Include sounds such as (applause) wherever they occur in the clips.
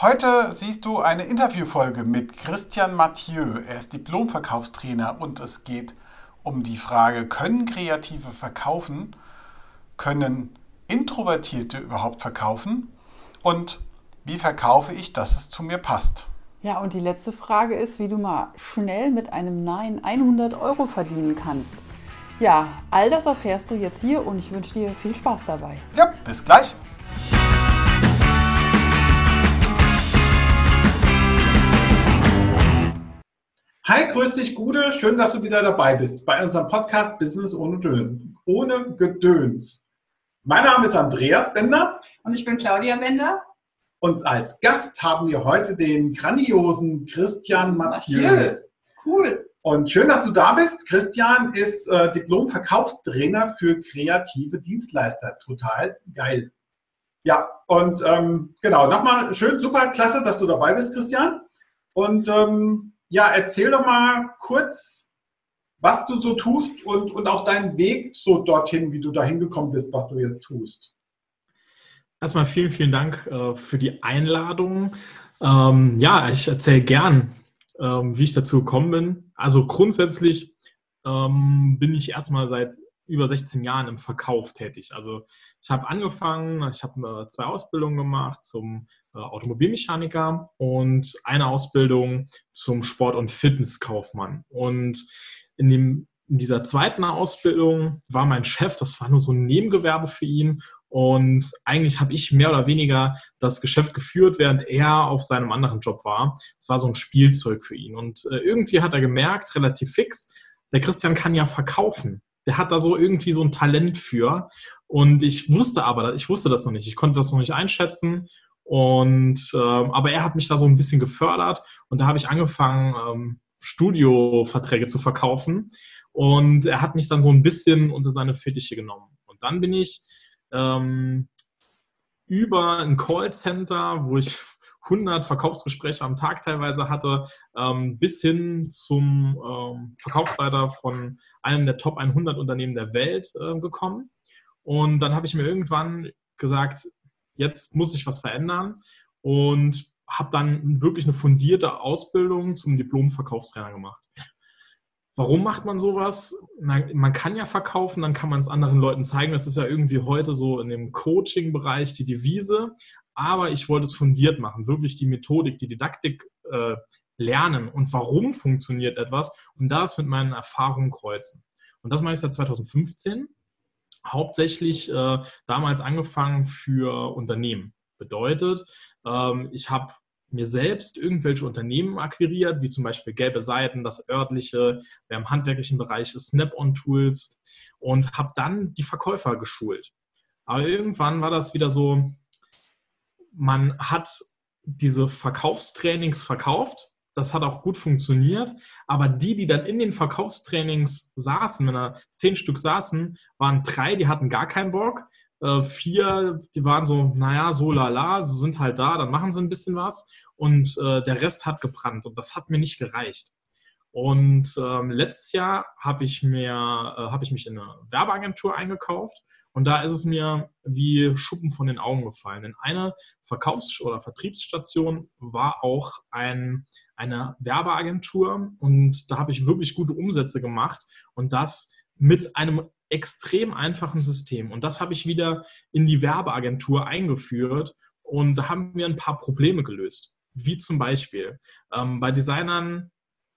Heute siehst du eine Interviewfolge mit Christian Mathieu. Er ist Diplomverkaufstrainer und es geht um die Frage, können Kreative verkaufen? Können Introvertierte überhaupt verkaufen? Und wie verkaufe ich, dass es zu mir passt? Ja, und die letzte Frage ist, wie du mal schnell mit einem Nein 100 Euro verdienen kannst. Ja, all das erfährst du jetzt hier und ich wünsche dir viel Spaß dabei. Ja, bis gleich. Hi, grüß dich, Gude. Schön, dass du wieder dabei bist bei unserem Podcast Business ohne, Dön ohne Gedöns. Mein Name ist Andreas Bender. Und ich bin Claudia Bender. Und als Gast haben wir heute den grandiosen Christian Mathieu. Mathieu. Cool. Und schön, dass du da bist. Christian ist äh, Diplom-Verkaufstrainer für kreative Dienstleister. Total geil. Ja, und ähm, genau, nochmal schön, super, klasse, dass du dabei bist, Christian. Und ähm, ja, erzähl doch mal kurz, was du so tust und, und auch deinen Weg so dorthin, wie du da hingekommen bist, was du jetzt tust. Erstmal vielen, vielen Dank äh, für die Einladung. Ähm, ja, ich erzähle gern, ähm, wie ich dazu gekommen bin. Also grundsätzlich ähm, bin ich erstmal seit über 16 Jahren im Verkauf tätig. Also ich habe angefangen, ich habe äh, zwei Ausbildungen gemacht zum äh, Automobilmechaniker und eine Ausbildung zum Sport- und Fitnesskaufmann. Und in, dem, in dieser zweiten Ausbildung war mein Chef, das war nur so ein Nebengewerbe für ihn. Und eigentlich habe ich mehr oder weniger das Geschäft geführt, während er auf seinem anderen Job war. Es war so ein Spielzeug für ihn. Und äh, irgendwie hat er gemerkt, relativ fix, der Christian kann ja verkaufen der hat da so irgendwie so ein Talent für. Und ich wusste aber, ich wusste das noch nicht. Ich konnte das noch nicht einschätzen. Und äh, aber er hat mich da so ein bisschen gefördert und da habe ich angefangen, ähm, Studioverträge zu verkaufen. Und er hat mich dann so ein bisschen unter seine Fittiche genommen. Und dann bin ich ähm, über ein Callcenter, wo ich 100 Verkaufsgespräche am Tag teilweise hatte, ähm, bis hin zum ähm, Verkaufsleiter von einem der Top 100 Unternehmen der Welt äh, gekommen. Und dann habe ich mir irgendwann gesagt, jetzt muss ich was verändern und habe dann wirklich eine fundierte Ausbildung zum Diplom-Verkaufstrainer gemacht. Warum macht man sowas? man kann ja verkaufen, dann kann man es anderen Leuten zeigen. Das ist ja irgendwie heute so in dem Coaching-Bereich die Devise aber ich wollte es fundiert machen, wirklich die Methodik, die Didaktik äh, lernen und warum funktioniert etwas und das mit meinen Erfahrungen kreuzen. Und das mache ich seit 2015, hauptsächlich äh, damals angefangen für Unternehmen. Bedeutet, ähm, ich habe mir selbst irgendwelche Unternehmen akquiriert, wie zum Beispiel Gelbe Seiten, das örtliche, wer im handwerklichen Bereich ist, Snap-on-Tools und habe dann die Verkäufer geschult. Aber irgendwann war das wieder so, man hat diese Verkaufstrainings verkauft. Das hat auch gut funktioniert. Aber die, die dann in den Verkaufstrainings saßen, wenn da zehn Stück saßen, waren drei, die hatten gar keinen Bock. Äh, vier, die waren so, naja, so lala, sie sind halt da, dann machen sie ein bisschen was. Und äh, der Rest hat gebrannt. Und das hat mir nicht gereicht. Und ähm, letztes Jahr habe ich äh, habe ich mich in eine Werbeagentur eingekauft und da ist es mir wie Schuppen von den Augen gefallen. Denn eine Verkaufs- oder Vertriebsstation war auch ein, eine Werbeagentur und da habe ich wirklich gute Umsätze gemacht und das mit einem extrem einfachen System. Und das habe ich wieder in die Werbeagentur eingeführt und da haben wir ein paar Probleme gelöst. Wie zum Beispiel ähm, bei Designern,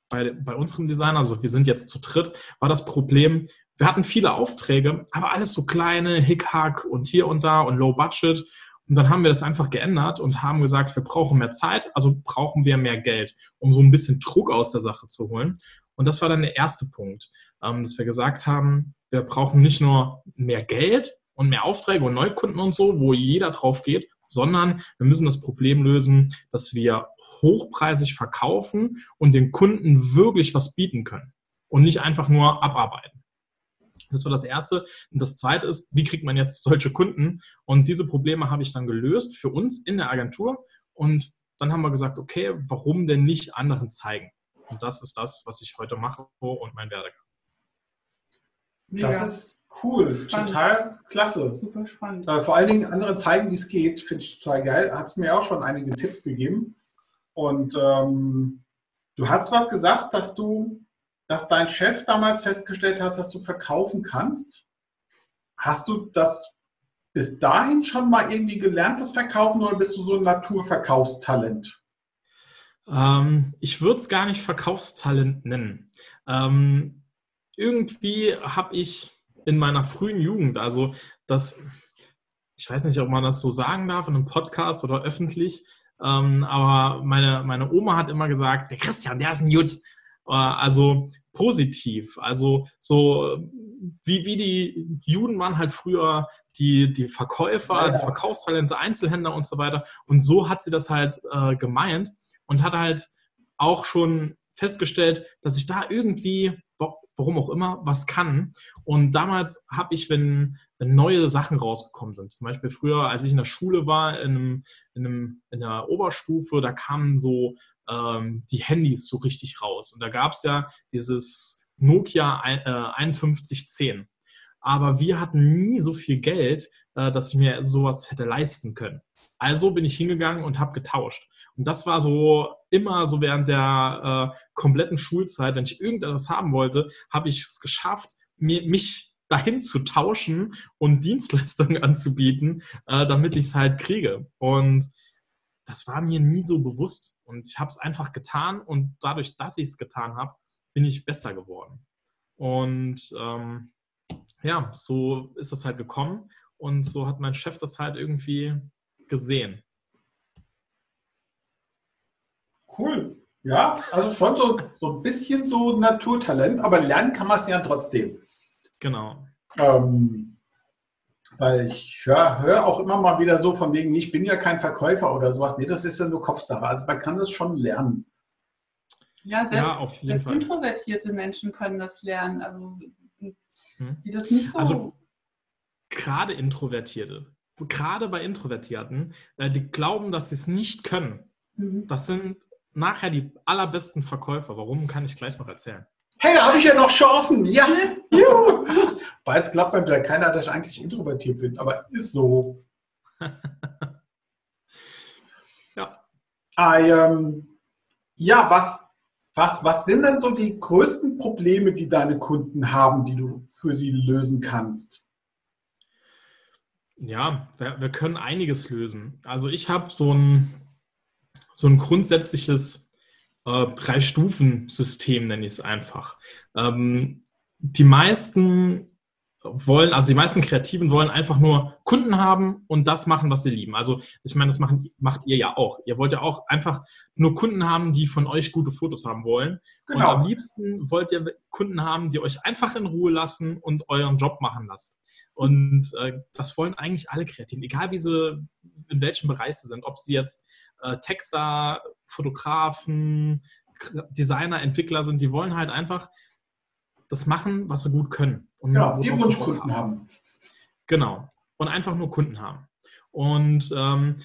bei, bei unserem Designer, also wir sind jetzt zu dritt, war das Problem, wir hatten viele Aufträge, aber alles so kleine, Hickhack und hier und da und Low Budget. Und dann haben wir das einfach geändert und haben gesagt, wir brauchen mehr Zeit, also brauchen wir mehr Geld, um so ein bisschen Druck aus der Sache zu holen. Und das war dann der erste Punkt, ähm, dass wir gesagt haben, wir brauchen nicht nur mehr Geld und mehr Aufträge und Neukunden und so, wo jeder drauf geht, sondern wir müssen das Problem lösen, dass wir hochpreisig verkaufen und den Kunden wirklich was bieten können und nicht einfach nur abarbeiten. Das war das Erste. Und das Zweite ist, wie kriegt man jetzt solche Kunden? Und diese Probleme habe ich dann gelöst für uns in der Agentur. Und dann haben wir gesagt, okay, warum denn nicht anderen zeigen? Und das ist das, was ich heute mache und mein Werdegang. Das ist cool, Spannend. total klasse. super spannend. Äh, vor allen Dingen andere zeigen, wie es geht, finde ich total geil. Hat es mir auch schon einige Tipps gegeben. Und ähm, du hast was gesagt, dass du, dass dein Chef damals festgestellt hat, dass du verkaufen kannst. Hast du das bis dahin schon mal irgendwie gelernt, das Verkaufen, oder bist du so ein Naturverkaufstalent? Ähm, ich würde es gar nicht Verkaufstalent nennen. Ähm, irgendwie habe ich in meiner frühen Jugend, also das, ich weiß nicht, ob man das so sagen darf in einem Podcast oder öffentlich, ähm, aber meine, meine Oma hat immer gesagt, der Christian, der ist ein Jut. Äh, also positiv, also so wie, wie die Juden waren halt früher die, die Verkäufer, Ja, ja. die Verkaufstalente, Einzelhändler und so weiter. Und so hat sie das halt äh, gemeint und hat halt auch schon festgestellt, dass ich da irgendwie, wa- warum auch immer, was kann. Und damals habe ich, wenn, wenn neue Sachen rausgekommen sind, zum Beispiel früher, als ich in der Schule war, in, einem, in, einem, in der Oberstufe, da kamen so ähm, die Handys so richtig raus. Und da gab es ja dieses Nokia ein- äh, 5110. Aber wir hatten nie so viel Geld, äh, dass ich mir sowas hätte leisten können. Also bin ich hingegangen und habe getauscht. Und das war so immer so während der äh, kompletten Schulzeit, wenn ich irgendetwas haben wollte, habe ich es geschafft, mir, mich dahin zu tauschen und Dienstleistungen (laughs) anzubieten, äh, damit ich es halt kriege. Und das war mir nie so bewusst. Und ich habe es einfach getan und dadurch, dass ich es getan habe, bin ich besser geworden. Und ähm, ja, so ist das halt gekommen und so hat mein Chef das halt irgendwie gesehen. Cool. Ja, also schon so, so ein bisschen so Naturtalent, aber lernen kann man es ja trotzdem. Genau. Ähm, weil ich höre hör auch immer mal wieder so von wegen, ich bin ja kein Verkäufer oder sowas. Nee, das ist ja nur Kopfsache. Also man kann das schon lernen. Ja, selbst, Ja, auf jeden selbst Fall. introvertierte Menschen können das lernen. Also Hm. die das nicht so. Also gerade Introvertierte, gerade bei Introvertierten, äh, die glauben, dass sie es nicht können. Mhm. Das sind nachher die allerbesten Verkäufer. Warum, kann ich gleich noch erzählen. Hey, da habe ich ja noch Chancen. Ja. Juhu. (laughs) Weil es glaubt mir wieder keiner, dass ich eigentlich introvertiert bin, aber ist so. (laughs) Ja. Ah, ähm, ja, was, was, was sind denn so die größten Probleme, die deine Kunden haben, die du für sie lösen kannst? Ja, wir, wir können einiges lösen. Also ich habe so ein, so ein grundsätzliches äh, Drei-Stufen-System, nenne ich es einfach. Ähm, die meisten wollen, also die meisten Kreativen wollen einfach nur Kunden haben und das machen, was sie lieben. Also ich meine, das machen, macht ihr ja auch. Ihr wollt ja auch einfach nur Kunden haben, die von euch gute Fotos haben wollen. Und am Genau. liebsten wollt ihr Kunden haben, die euch einfach in Ruhe lassen und euren Job machen lassen. Und äh, das wollen eigentlich alle Kreativen, egal wie sie, in welchem Bereich sie sind. Ob sie jetzt äh, Texter, Fotografen, Designer, Entwickler sind, die wollen halt einfach das machen, was sie gut können. Und Genau, die Wunschkunden haben. Genau. Und einfach nur Kunden haben. Und ähm,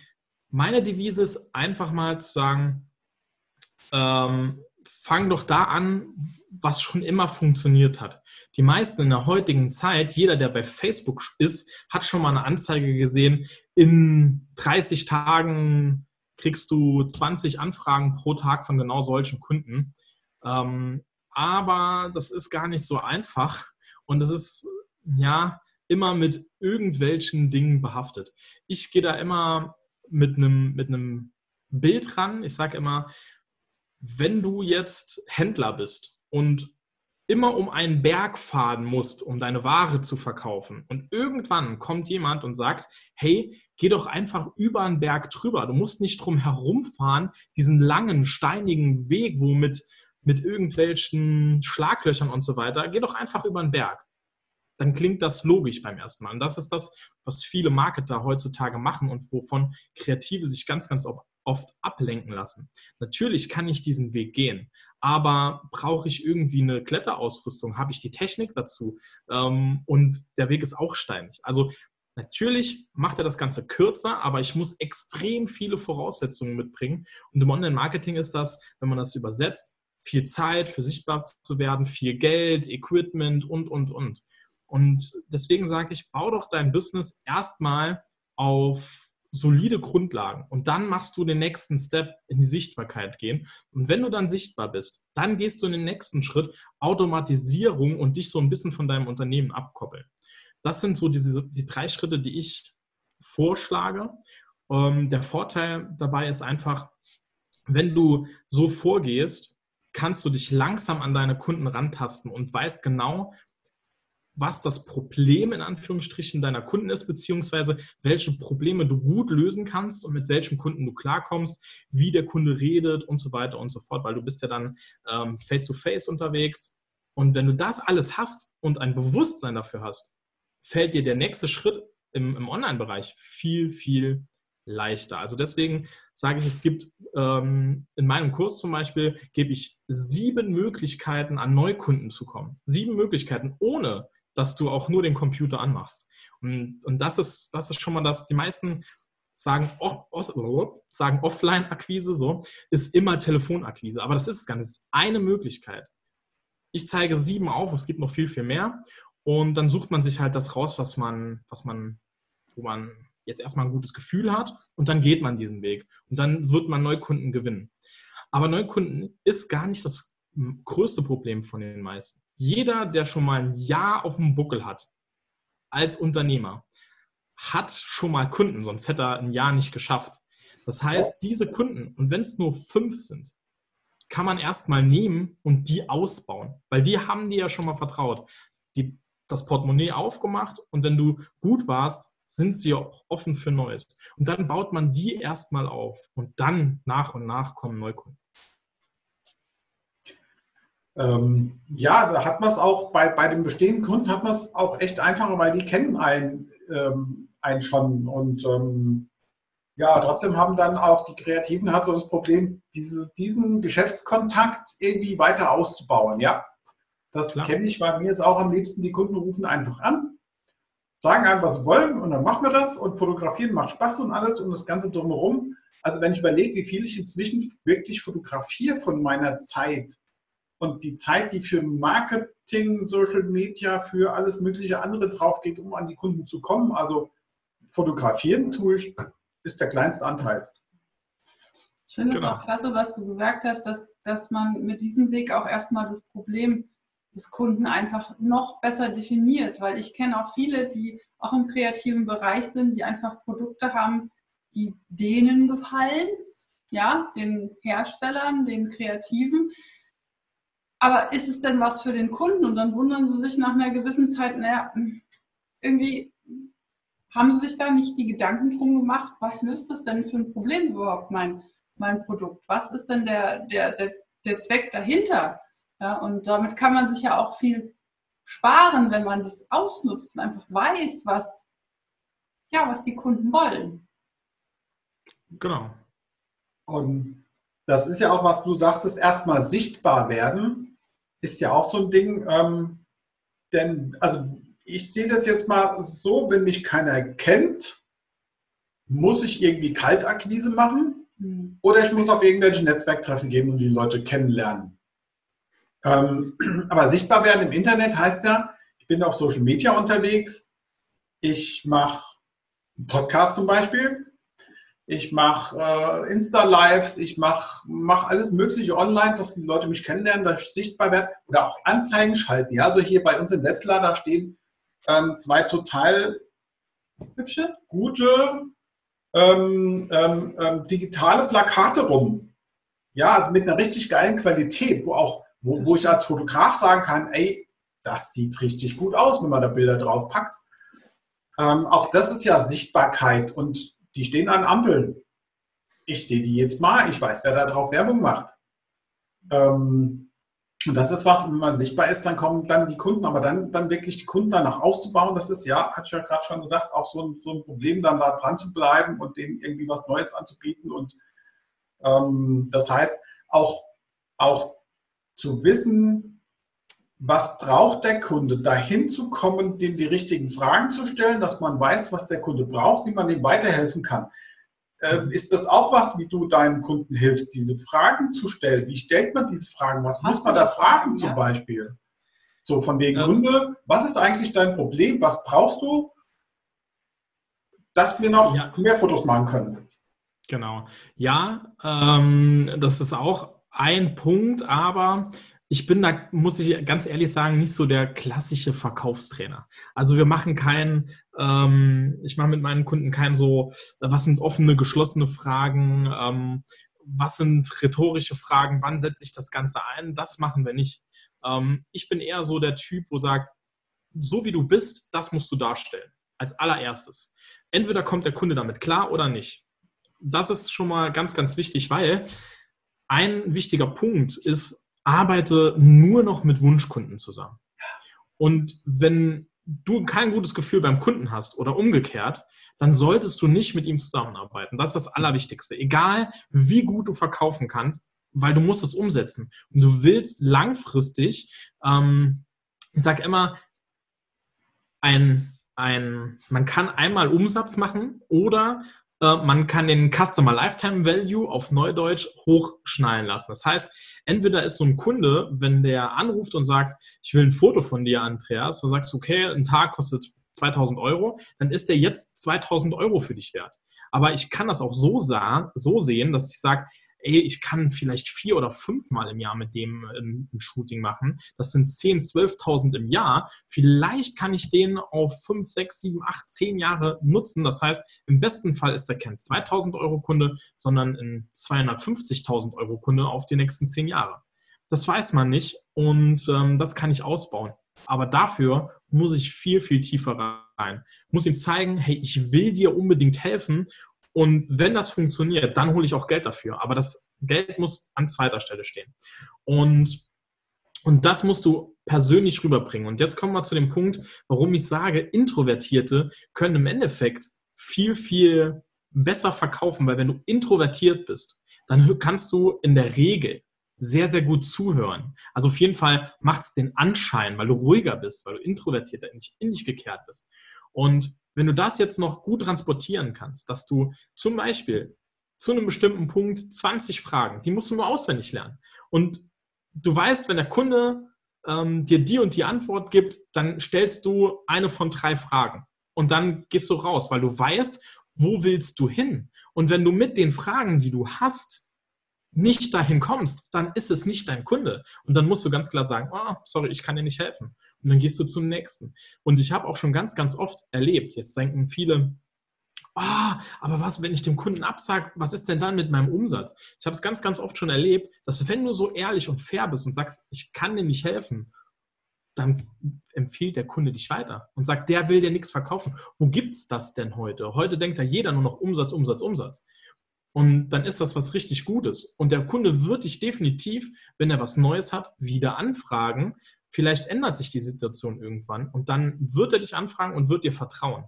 meine Devise ist einfach mal zu sagen, ähm, fang doch da an, was schon immer funktioniert hat. Die meisten in der heutigen Zeit, jeder, der bei Facebook ist, hat schon mal eine Anzeige gesehen, in 30 Tagen kriegst du 20 Anfragen pro Tag von genau solchen Kunden. Ähm, aber das ist gar nicht so einfach und es ist ja immer mit irgendwelchen Dingen behaftet. Ich gehe da immer mit einem mit einem Bild ran. Ich sage immer, wenn du jetzt Händler bist und immer um einen Berg fahren musst, um deine Ware zu verkaufen und irgendwann kommt jemand und sagt, hey, geh doch einfach über einen Berg drüber. Du musst nicht drum herumfahren, diesen langen, steinigen Weg, wo mit, mit irgendwelchen Schlaglöchern und so weiter. Geh doch einfach über einen Berg. Dann klingt das logisch beim ersten Mal. Und das ist das, was viele Marketer heutzutage machen und wovon Kreative sich ganz, ganz oft ablenken lassen. Natürlich kann ich diesen Weg gehen, aber brauche ich irgendwie eine Kletterausrüstung? Habe ich die Technik dazu? Ähm, und der Weg ist auch steinig. Also Natürlich macht er das Ganze kürzer, aber ich muss extrem viele Voraussetzungen mitbringen. Und im Online-Marketing ist das, wenn man das übersetzt, viel Zeit für sichtbar zu werden, viel Geld, Equipment und, und, und. Und deswegen sage ich, bau doch dein Business erstmal auf solide Grundlagen und dann machst du den nächsten Step in die Sichtbarkeit gehen. Und wenn du dann sichtbar bist, dann gehst du in den nächsten Schritt Automatisierung und dich so ein bisschen von deinem Unternehmen abkoppeln. Das sind so diese, die drei Schritte, die ich vorschlage. Ähm, der Vorteil dabei ist einfach, wenn du so vorgehst, kannst du dich langsam an deine Kunden rantasten und weißt genau, was das Problem in Anführungsstrichen deiner Kunden ist, beziehungsweise welche Probleme du gut lösen kannst und mit welchem Kunden du klarkommst, wie der Kunde redet und so weiter und so fort, weil du bist ja dann ähm, face-to-face -face unterwegs. Und wenn du das alles hast und ein Bewusstsein dafür hast, fällt dir der nächste Schritt im, im Online-Bereich viel, viel leichter. Also deswegen sage ich, es gibt ähm, in meinem Kurs zum Beispiel, gebe ich sieben Möglichkeiten, an Neukunden zu kommen. Sieben Möglichkeiten, ohne dass du auch nur den Computer anmachst. Und, und das, ist, das ist schon mal das, die meisten sagen, sagen Offline-Akquise, so, ist immer Telefonakquise. Aber das ist es gar nicht. Das ist eine Möglichkeit. Ich zeige sieben auf, es gibt noch viel, viel mehr. Und dann sucht man sich halt das raus, was man, was man, wo man jetzt erstmal ein gutes Gefühl hat und dann geht man diesen Weg. Und dann wird man Neukunden gewinnen. Aber Neukunden ist gar nicht das größte Problem von den meisten jeder, der schon mal ein Jahr auf dem Buckel hat, als Unternehmer, hat schon mal Kunden, sonst hätte er ein Jahr nicht geschafft. Das heißt, diese Kunden, und wenn es nur fünf sind, kann man erstmal nehmen und die ausbauen, weil die haben dir ja schon mal vertraut. Die, das Portemonnaie aufgemacht und wenn du gut warst, sind sie auch offen für Neues. Und dann baut man die erstmal auf und dann nach und nach kommen Neukunden. Ähm, ja, da hat man es auch bei, bei den bestehenden Kunden hat man es auch echt einfacher, weil die kennen einen, ähm, einen schon. Und ähm, ja, trotzdem haben dann auch die Kreativen hat so das Problem, diese, diesen Geschäftskontakt irgendwie weiter auszubauen. Ja, das kenne ich bei mir jetzt auch am liebsten. Die Kunden rufen einfach an, sagen einfach, was sie wollen und dann machen wir das und fotografieren macht Spaß und alles und das Ganze drumherum. Also wenn ich überlege, wie viel ich inzwischen wirklich fotografiere von meiner Zeit, und die Zeit, die für Marketing, Social Media, für alles mögliche andere drauf geht, um an die Kunden zu kommen, also fotografieren tue ich, ist der kleinste Anteil. Ich finde es genau. auch klasse, was du gesagt hast, dass, dass man mit diesem Weg auch erstmal das Problem des Kunden einfach noch besser definiert, weil ich kenne auch viele, die auch im kreativen Bereich sind, die einfach Produkte haben, die denen gefallen, ja, den Herstellern, den Kreativen, aber ist es denn was für den Kunden? Und dann wundern sie sich nach einer gewissen Zeit, naja, irgendwie haben sie sich da nicht die Gedanken drum gemacht, was löst das denn für ein Problem überhaupt, mein, mein Produkt? Was ist denn der, der, der, der Zweck dahinter? Ja, und damit kann man sich ja auch viel sparen, wenn man das ausnutzt und einfach weiß, was, ja, was die Kunden wollen. Genau. Und das ist ja auch, was du sagtest, erstmal sichtbar werden, ist ja auch so ein Ding. Ähm, denn, also ich sehe das jetzt mal so, wenn mich keiner kennt, muss ich irgendwie Kaltakquise machen mhm. oder ich muss auf irgendwelche Netzwerktreffen gehen und die Leute kennenlernen. Ähm, (clears throat) aber sichtbar werden im Internet heißt ja, ich bin auf Social Media unterwegs, ich mache einen Podcast zum Beispiel, ich mache äh, Insta-Lives, ich mache mach alles Mögliche online, dass die Leute mich kennenlernen, dass ich sichtbar werde oder auch Anzeigen schalten. Ja, also hier bei uns in Wetzlar, da stehen ähm, zwei total hübsche, gute ähm, ähm, ähm, digitale Plakate rum. Ja, also mit einer richtig geilen Qualität, wo auch, wo, wo ich als Fotograf sagen kann, ey, das sieht richtig gut aus, wenn man da Bilder drauf packt. Ähm, auch das ist ja Sichtbarkeit und die stehen an Ampeln. Ich sehe die jetzt mal, ich weiß, wer da drauf Werbung macht. Ähm, und das ist was, wenn man sichtbar ist, dann kommen dann die Kunden, aber dann, dann wirklich die Kunden danach auszubauen, das ist ja, hat ich ja gerade schon gesagt, auch so ein, so ein Problem, dann da dran zu bleiben und denen irgendwie was Neues anzubieten. Und ähm, das heißt, auch, auch zu wissen, was braucht der Kunde, dahin zu kommen, dem die richtigen Fragen zu stellen, dass man weiß, was der Kunde braucht, wie man ihm weiterhelfen kann. Ähm, ist das auch was, wie du deinen Kunden hilfst, diese Fragen zu stellen? Wie stellt man diese Fragen? Was Hast muss man da fragen, Fragen zum ja? Beispiel? So von wegen ja. Kunde, was ist eigentlich dein Problem? Was brauchst du, dass wir noch ja. mehr Fotos machen können? Genau. Ja, ähm, das ist auch ein Punkt, aber ich bin da, muss ich ganz ehrlich sagen, nicht so der klassische Verkaufstrainer. Also wir machen keinen, ähm, ich mache mit meinen Kunden kein so, was sind offene, geschlossene Fragen, ähm, was sind rhetorische Fragen, wann setze ich das Ganze ein, das machen wir nicht. Ähm, ich bin eher so der Typ, wo sagt, so wie du bist, das musst du darstellen, als allererstes. Entweder kommt der Kunde damit klar oder nicht. Das ist schon mal ganz, ganz wichtig, weil ein wichtiger Punkt ist, arbeite nur noch mit Wunschkunden zusammen. Und wenn du kein gutes Gefühl beim Kunden hast oder umgekehrt, dann solltest du nicht mit ihm zusammenarbeiten. Das ist das Allerwichtigste. Egal, wie gut du verkaufen kannst, weil du musst es umsetzen. Und du willst langfristig, ähm, ich sage immer, ein, ein, man kann einmal Umsatz machen oder man kann den Customer Lifetime Value auf Neudeutsch hochschnallen lassen. Das heißt, entweder ist so ein Kunde, wenn der anruft und sagt, ich will ein Foto von dir, Andreas, dann sagst du, okay, ein Tag kostet 2000 Euro, dann ist der jetzt 2000 Euro für dich wert. Aber ich kann das auch so, sah, so sehen, dass ich sage, ey, ich kann vielleicht vier oder fünfmal im Jahr mit dem ein, ein Shooting machen. Das sind 10, 12.000 im Jahr. Vielleicht kann ich den auf 5, 6, 7, 8, 10 Jahre nutzen. Das heißt, im besten Fall ist er kein 2.000 Euro Kunde, sondern ein 250.000 Euro Kunde auf die nächsten 10 Jahre. Das weiß man nicht und ähm, das kann ich ausbauen. Aber dafür muss ich viel, viel tiefer rein. Muss ihm zeigen, hey, ich will dir unbedingt helfen und wenn das funktioniert, dann hole ich auch Geld dafür. Aber das Geld muss an zweiter Stelle stehen. Und, und das musst du persönlich rüberbringen. Und jetzt kommen wir zu dem Punkt, warum ich sage, Introvertierte können im Endeffekt viel, viel besser verkaufen, weil wenn du introvertiert bist, dann kannst du in der Regel sehr, sehr gut zuhören. Also auf jeden Fall macht es den Anschein, weil du ruhiger bist, weil du introvertierter, nicht in dich gekehrt bist. Und wenn du das jetzt noch gut transportieren kannst, dass du zum Beispiel zu einem bestimmten Punkt 20 Fragen, die musst du nur auswendig lernen. Und du weißt, wenn der Kunde ähm, dir die und die Antwort gibt, dann stellst du eine von drei Fragen. Und dann gehst du raus, weil du weißt, wo willst du hin? Und wenn du mit den Fragen, die du hast, nicht dahin kommst, dann ist es nicht dein Kunde. Und dann musst du ganz klar sagen, oh, sorry, ich kann dir nicht helfen. Und dann gehst du zum nächsten. Und ich habe auch schon ganz, ganz oft erlebt, jetzt denken viele, oh, aber was, wenn ich dem Kunden absage, was ist denn dann mit meinem Umsatz? Ich habe es ganz, ganz oft schon erlebt, dass wenn du so ehrlich und fair bist und sagst, ich kann dir nicht helfen, dann empfiehlt der Kunde dich weiter und sagt, der will dir nichts verkaufen. Wo gibt es das denn heute? Heute denkt da jeder nur noch Umsatz, Umsatz, Umsatz. Und dann ist das was richtig Gutes. Und der Kunde wird dich definitiv, wenn er was Neues hat, wieder anfragen. Vielleicht ändert sich die Situation irgendwann und dann wird er dich anfragen und wird dir vertrauen.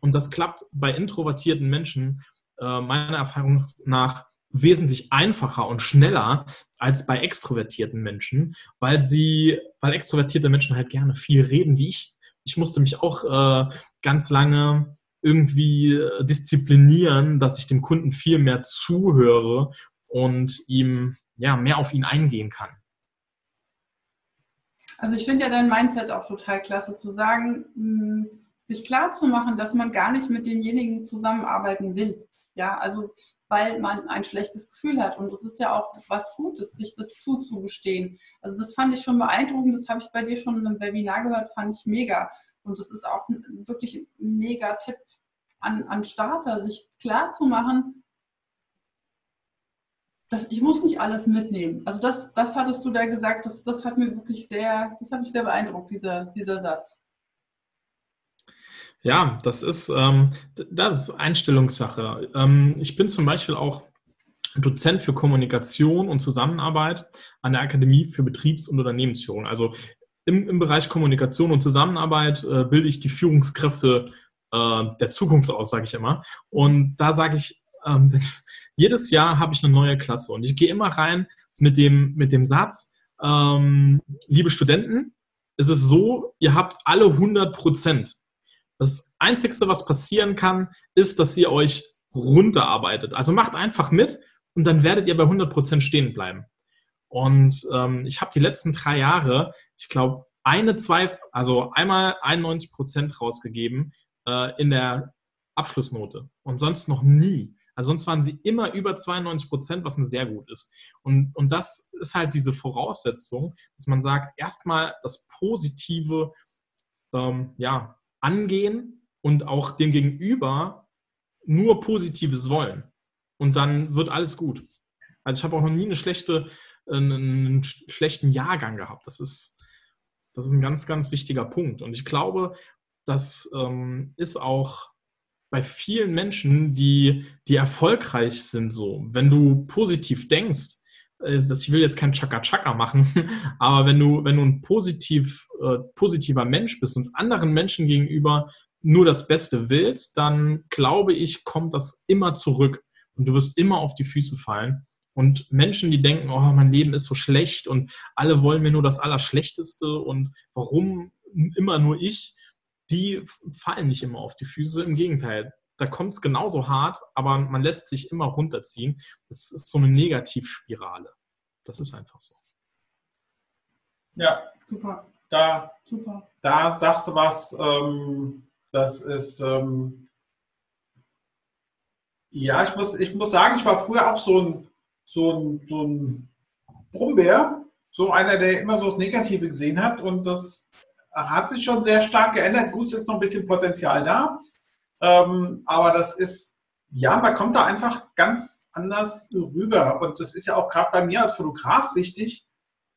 Und das klappt bei introvertierten Menschen äh, meiner Erfahrung nach wesentlich einfacher und schneller als bei extrovertierten Menschen, weil sie, weil extrovertierte Menschen halt gerne viel reden wie ich. Ich musste mich auch äh, ganz lange irgendwie äh, disziplinieren, dass ich dem Kunden viel mehr zuhöre und ihm ja mehr auf ihn eingehen kann. Also ich finde ja dein Mindset auch total klasse, zu sagen, hm, sich klar zu machen, dass man gar nicht mit demjenigen zusammenarbeiten will. Ja, also weil man ein schlechtes Gefühl hat. Und das ist ja auch was Gutes, sich das zuzugestehen. Also das fand ich schon beeindruckend, das habe ich bei dir schon in einem Webinar gehört, fand ich mega. Und das ist auch wirklich ein mega Tipp an, an Starter, sich klar zu machen, dass ich muss nicht alles mitnehmen. Also das, das hattest du da gesagt, das, das hat mir wirklich sehr, das hat mich sehr beeindruckt, dieser, dieser Satz. Ja, das ist, ähm, das ist Einstellungssache. Ähm, ich bin zum Beispiel auch Dozent für Kommunikation und Zusammenarbeit an der Akademie für Betriebs- und Unternehmensführung. Also im, im Bereich Kommunikation und Zusammenarbeit äh, bilde ich die Führungskräfte äh, der Zukunft aus, sage ich immer. Und da sage ich, ähm, (laughs) jedes Jahr habe ich eine neue Klasse und ich gehe immer rein mit dem, mit dem Satz, ähm, liebe Studenten, es ist so, ihr habt alle 100 Prozent. Das Einzige, was passieren kann, ist, dass ihr euch runterarbeitet. Also macht einfach mit und dann werdet ihr bei 100 Prozent stehen bleiben. Und ähm, ich habe die letzten drei Jahre, ich glaube, eine, zwei, also einmal 91 Prozent rausgegeben äh, in der Abschlussnote und sonst noch nie. Also sonst waren sie immer über 92 Prozent, was ein sehr gut ist. Und, und das ist halt diese Voraussetzung, dass man sagt, erstmal das Positive ähm, ja, angehen und auch dem Gegenüber nur Positives wollen. Und dann wird alles gut. Also ich habe auch noch nie eine schlechte, einen schlechten Jahrgang gehabt. Das ist, das ist ein ganz, ganz wichtiger Punkt. Und ich glaube, das ähm, ist auch bei vielen Menschen, die, die erfolgreich sind, so. Wenn du positiv denkst, ich will jetzt kein Chaka-Chaka machen, (laughs) aber wenn du, wenn du ein positiv, äh, positiver Mensch bist und anderen Menschen gegenüber nur das Beste willst, dann glaube ich, kommt das immer zurück und du wirst immer auf die Füße fallen. Und Menschen, die denken, oh, mein Leben ist so schlecht und alle wollen mir nur das Allerschlechteste und warum immer nur ich, die fallen nicht immer auf die Füße. Im Gegenteil, da kommt es genauso hart, aber man lässt sich immer runterziehen. Das ist so eine Negativspirale. Das ist einfach so. Ja, super. Da, super. da sagst du was, ähm, das ist, ähm, ja, ich muss, ich muss sagen, ich war früher auch so ein, so ein, so ein Brummbär, so einer, der immer so das Negative gesehen hat und das hat sich schon sehr stark geändert. Gut, es ist noch ein bisschen Potenzial da. Ähm, aber das ist, ja, man kommt da einfach ganz anders rüber. Und das ist ja auch gerade bei mir als Fotograf wichtig,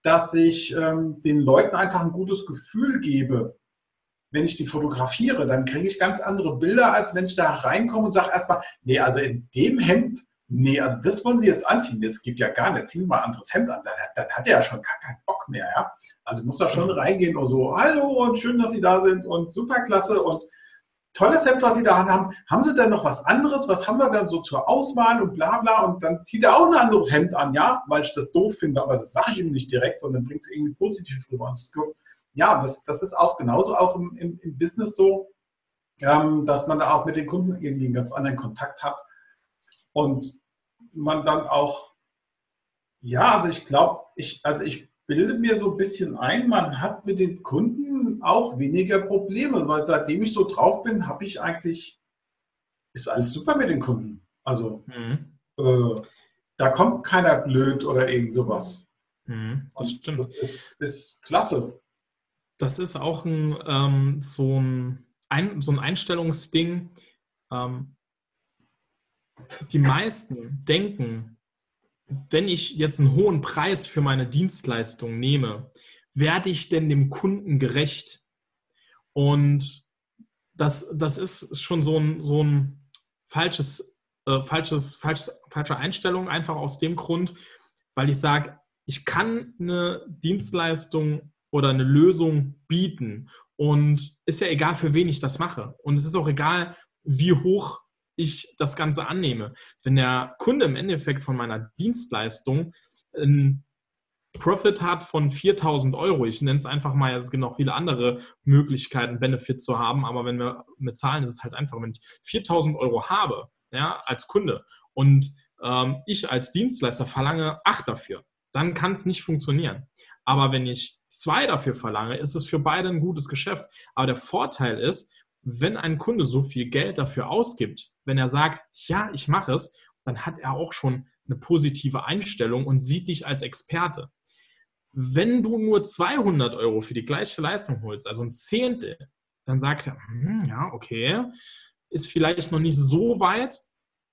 dass ich ähm, den Leuten einfach ein gutes Gefühl gebe. Wenn ich sie fotografiere, dann kriege ich ganz andere Bilder, als wenn ich da reinkomme und sage erstmal, nee, also in dem Hemd, nee, also das wollen Sie jetzt anziehen. Das geht ja gar nicht. Ziehen Sie mal ein anderes Hemd an. Dann, dann hat er ja schon gar keinen Bock mehr. Ja? Also muss da schon reingehen und so, hallo und schön, dass Sie da sind und super klasse und tolles Hemd, was Sie da haben. Haben Sie denn noch was anderes? Was haben wir dann so zur Auswahl und bla bla? Und dann zieht er auch ein anderes Hemd an, ja, weil ich das doof finde, aber das sage ich ihm nicht direkt, sondern bringt es irgendwie positiv rüber. ja, das, das ist auch genauso auch im, im, im Business so, ähm, dass man da auch mit den Kunden irgendwie einen ganz anderen Kontakt hat und man dann auch, ja, also ich glaube, ich, also ich bilde mir so ein bisschen ein, man hat mit den Kunden auch weniger Probleme, weil seitdem ich so drauf bin, habe ich eigentlich, ist alles super mit den Kunden. Also mhm. äh, da kommt keiner blöd oder irgend sowas. Mhm, das stimmt. Das ist, ist, klasse. Das ist auch ein, ähm, so, ein, ein, so ein Einstellungsding. Ähm, die meisten denken, wenn ich jetzt einen hohen Preis für meine Dienstleistung nehme, werde ich denn dem Kunden gerecht? Und das, das ist schon so ein, so ein falsches, äh, falsches, falsches, falsche Einstellung, einfach aus dem Grund, weil ich sage, ich kann eine Dienstleistung oder eine Lösung bieten und ist ja egal, für wen ich das mache. Und es ist auch egal, wie hoch ich das Ganze annehme. Wenn der Kunde im Endeffekt von meiner Dienstleistung einen Profit hat von 4000 Euro, ich nenne es einfach mal, es gibt noch viele andere Möglichkeiten, Benefit zu haben, aber wenn wir mit Zahlen ist es halt einfach, wenn ich 4000 Euro habe, ja, als Kunde und ähm, ich als Dienstleister verlange 8 dafür, dann kann es nicht funktionieren. Aber wenn ich zwei dafür verlange, ist es für beide ein gutes Geschäft. Aber der Vorteil ist, wenn ein Kunde so viel Geld dafür ausgibt, wenn er sagt, ja, ich mache es, dann hat er auch schon eine positive Einstellung und sieht dich als Experte. Wenn du nur 200 Euro für die gleiche Leistung holst, also ein Zehntel, dann sagt er, hm, ja, okay, ist vielleicht noch nicht so weit.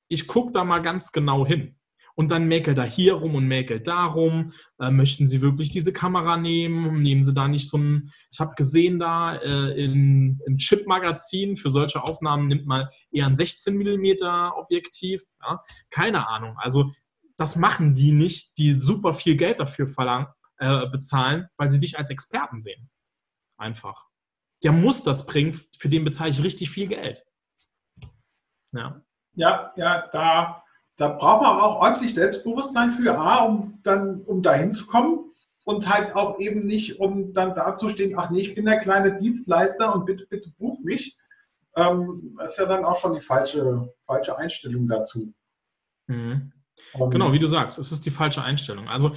Ich gucke da mal ganz genau hin und dann mäkelt er hier rum und mäkelt darum. Äh, möchten Sie wirklich diese Kamera nehmen? Nehmen Sie da nicht so ein, ich habe gesehen da äh, in, im Chip-Magazin für solche Aufnahmen nimmt man eher ein 16 mm Objektiv. Ja? Keine Ahnung. Also das machen die nicht, die super viel Geld dafür verlangen, äh, bezahlen, weil sie dich als Experten sehen. Einfach. Der muss das bringen, für den bezahle ich richtig viel Geld. Ja, ja, ja da da braucht man auch ordentlich Selbstbewusstsein für, A, um dann, um dahin zu kommen und halt auch eben nicht, um dann dazustehen, ach nee, ich bin der kleine Dienstleister und bitte, bitte buch mich. Ähm, das ist ja dann auch schon die falsche, falsche Einstellung dazu. Mhm. Genau, wie du sagst, es ist die falsche Einstellung. Also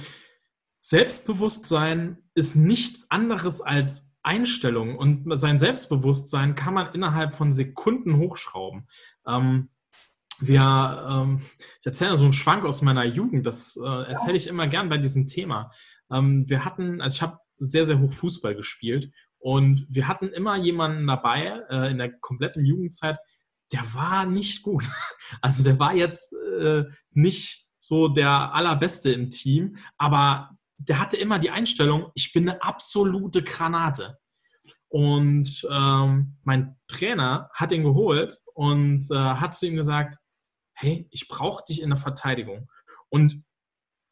Selbstbewusstsein ist nichts anderes als Einstellung und sein Selbstbewusstsein kann man innerhalb von Sekunden hochschrauben. Ähm, wir, ähm, ich erzähle so einen Schwank aus meiner Jugend, das äh, erzähle ich immer gern bei diesem Thema. Ähm, wir hatten, also ich habe sehr, sehr hoch Fußball gespielt und wir hatten immer jemanden dabei äh, in der kompletten Jugendzeit, der war nicht gut. (laughs) Also der war jetzt äh, nicht so der allerbeste im Team, aber der hatte immer die Einstellung, ich bin eine absolute Granate. Und ähm, mein Trainer hat ihn geholt und äh, hat zu ihm gesagt, hey, ich brauche dich in der Verteidigung. Und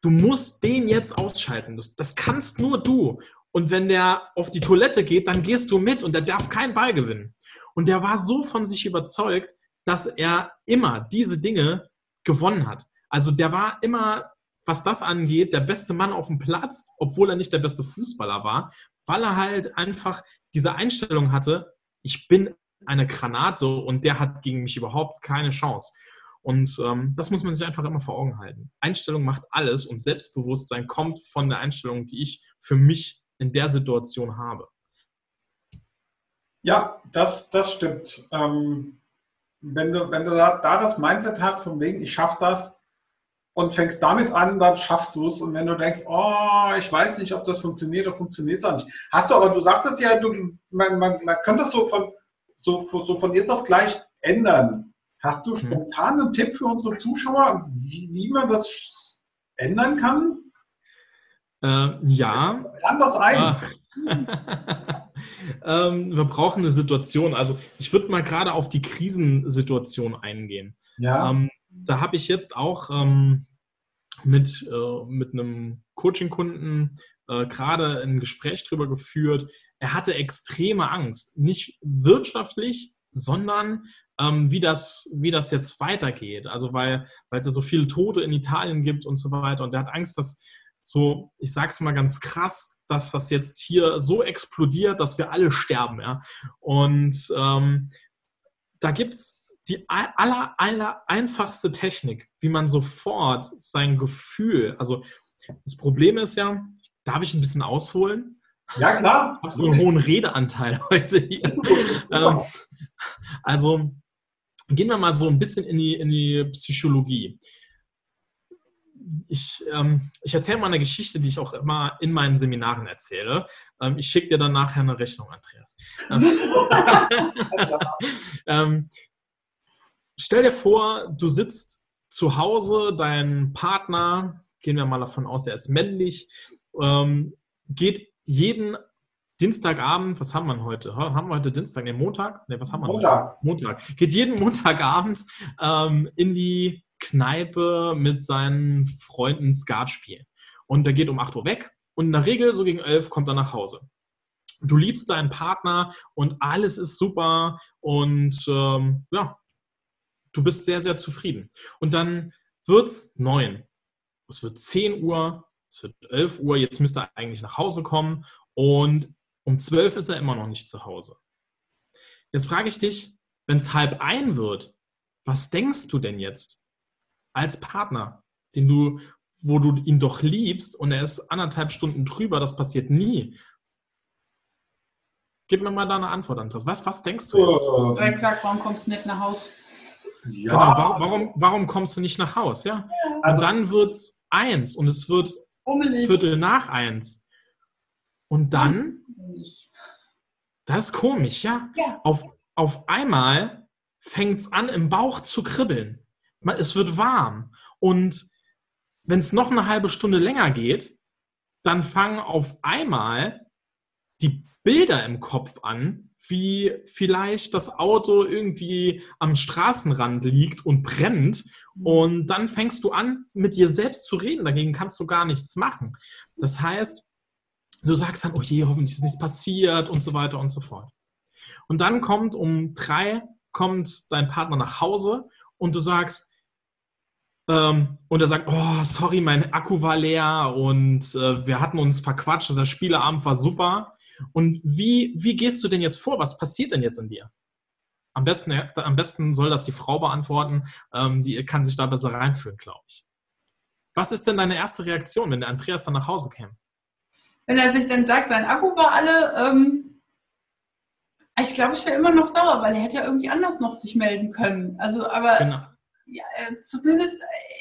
du musst den jetzt ausschalten. Das, kannst nur du. Und wenn der auf die Toilette geht, dann gehst du mit und der darf keinen Ball gewinnen. Und der war so von sich überzeugt, dass er immer diese Dinge gewonnen hat. Also der war immer, was das angeht, der beste Mann auf dem Platz, obwohl er nicht der beste Fußballer war, weil er halt einfach diese Einstellung hatte, ich bin eine Granate und der hat gegen mich überhaupt keine Chance. Und ähm, das muss man sich einfach immer vor Augen halten. Einstellung macht alles und Selbstbewusstsein kommt von der Einstellung, die ich für mich in der Situation habe. Ja, das, das stimmt. Ähm, wenn du, wenn du da, da, das Mindset hast, von wegen, ich schaffe das und fängst damit an, dann schaffst du es. Und wenn du denkst, oh, ich weiß nicht, ob das funktioniert oder funktioniert es auch nicht. Hast du aber, du sagtest ja, du, man, man, man könnte das so von, so, so von jetzt auf gleich ändern. Hast du mhm. spontan einen Tipp für unsere Zuschauer, wie, wie man das ändern kann? Äh, ja. Plan das ein. Ah. (laughs) ähm, wir brauchen eine Situation. Also ich würde mal gerade auf die Krisensituation eingehen. Ja. Ähm, da habe ich jetzt auch ähm, mit, äh, mit einem Coaching-Kunden äh, gerade ein Gespräch darüber geführt. Er hatte extreme Angst, nicht wirtschaftlich, sondern ähm, wie, das, wie das jetzt weitergeht. Also weil, weil es ja so viele Tote in Italien gibt und so weiter. Und er hat Angst, dass so, ich sage es mal ganz krass, dass das jetzt hier so explodiert, dass wir alle sterben. Ja? Und ähm, da gibt es die aller, aller einfachste Technik, wie man sofort sein Gefühl, also das Problem ist ja, darf ich ein bisschen ausholen? Ja, klar. Ich habe so einen hohen Redeanteil (laughs) heute hier. ähm, also gehen wir mal so ein bisschen in die, in die Psychologie ich, ähm, ich erzähle mal eine Geschichte, die ich auch immer in meinen Seminaren erzähle. Ähm, ich schicke dir dann nachher eine Rechnung, Andreas. ähm, (laughs) stell dir vor, du sitzt zu Hause, dein Partner, gehen wir mal davon aus, er ist männlich, ähm, geht jeden Dienstagabend, was haben wir heute? Haben wir heute Dienstag? Ne, Montag? Ne, was haben wir? Montag. Heute? Montag. Geht jeden Montagabend ähm, in die Kneipe mit seinen Freunden Skat spielen. Und der geht um 8 Uhr weg und in der Regel so gegen 11 kommt er nach Hause. Du liebst deinen Partner und alles ist super und ähm, ja, du bist sehr, sehr zufrieden. Und dann wird es 9. Es wird 10 Uhr, es wird 11 Uhr, jetzt müsste er eigentlich nach Hause kommen und um 12 ist er immer noch nicht zu Hause. Jetzt frage ich dich, wenn es halb ein wird, was denkst du denn jetzt? als Partner, den du, wo du ihn doch liebst und er ist anderthalb Stunden drüber, das passiert nie. Gib mir mal da eine Antwort, Andreas. Was, was denkst du jetzt? Ähm. Direkt gesagt, warum kommst du nicht nach Haus? Ja. Genau, warum, warum, warum, kommst du nicht nach Haus? Ja. ja. Also, und dann wird es eins und es wird. Viertel nach eins. Und dann, das ist komisch, ja. ja. Auf, auf einmal fängt es an, im Bauch zu kribbeln es wird warm. Und wenn es noch eine halbe Stunde länger geht, dann fangen auf einmal die Bilder im Kopf an, wie vielleicht das Auto irgendwie am Straßenrand liegt und brennt. Und dann fängst du an, mit dir selbst zu reden. Dagegen kannst du gar nichts machen. Das heißt, du sagst dann, oh je, hoffentlich ist nichts passiert und so weiter und so fort. Und dann kommt um drei, kommt dein Partner nach Hause und du sagst, ähm, und er sagt, oh, sorry, mein Akku war leer und äh, wir hatten uns verquatscht, der Spieleabend war super. Und wie, wie gehst du denn jetzt vor? Was passiert denn jetzt in dir? Am besten, am besten soll das die Frau beantworten. Ähm, die kann sich da besser reinfühlen, glaube ich. Was ist denn deine erste Reaktion, wenn der Andreas dann nach Hause käme? Wenn er sich dann sagt, sein Akku war alle, ähm, Ich glaube, ich wäre immer noch sauer, weil er hätte ja irgendwie anders noch sich melden können. Also, aber genau. ja, äh, zumindest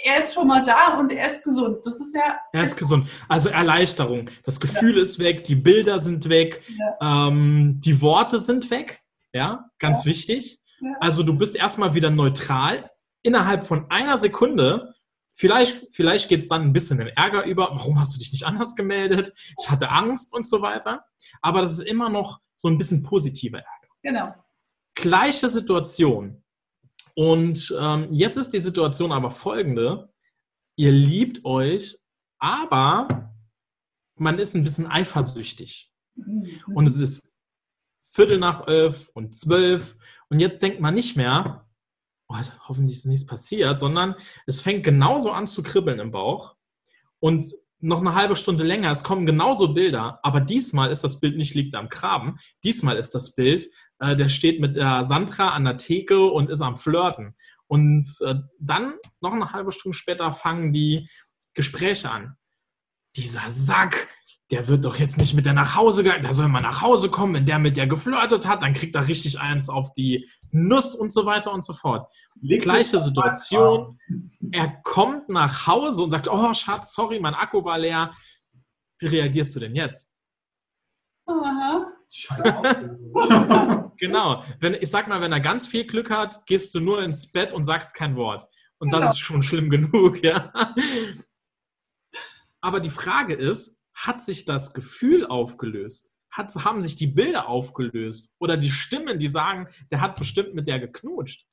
er ist schon mal da und er ist gesund. Das ist ja. Er ist, ist gesund. Also Erleichterung. Das Gefühl ja. ist weg, die Bilder sind weg, ja. ähm, die Worte sind weg. Ja, ganz wichtig. Also du bist erstmal wieder neutral. Innerhalb von einer Sekunde Vielleicht, vielleicht geht es dann ein bisschen in Ärger über, warum hast du dich nicht anders gemeldet? Ich hatte Angst und so weiter. Aber das ist immer noch so ein bisschen positiver Ärger. Genau. Gleiche Situation. Und ähm, jetzt ist die Situation aber folgende. Ihr liebt euch, aber man ist ein bisschen eifersüchtig. Mhm. Und es ist Viertel nach elf und zwölf. Und jetzt denkt man nicht mehr, oh, hoffentlich ist nichts passiert, sondern es fängt genauso an zu kribbeln im Bauch und noch eine halbe Stunde länger, es kommen genauso Bilder, aber diesmal ist das Bild nicht liegt am Graben, diesmal ist das Bild, äh, der steht mit der Sandra an der Theke und ist am Flirten. Und äh, dann, noch eine halbe Stunde später, fangen die Gespräche an. Dieser Sack, der wird doch jetzt nicht mit der nach Hause gegangen, der soll mal nach Hause kommen, wenn der mit der geflirtet hat, dann kriegt er richtig eins auf die Nuss und so weiter und so fort. Die Gleiche Situation. Er kommt nach Hause und sagt, oh Schatz, sorry, mein Akku war leer. Wie reagierst du denn jetzt? Aha. Scheiße. (laughs) (laughs) genau. Wenn, ich sag mal, wenn er ganz viel Glück hat, gehst du nur ins Bett und sagst kein Wort. Und das genau. ist schon schlimm genug, (laughs) ja. Aber die Frage ist, hat sich das Gefühl aufgelöst? Hat, haben sich die Bilder aufgelöst? Oder die Stimmen, die sagen, der hat bestimmt mit der geknutscht?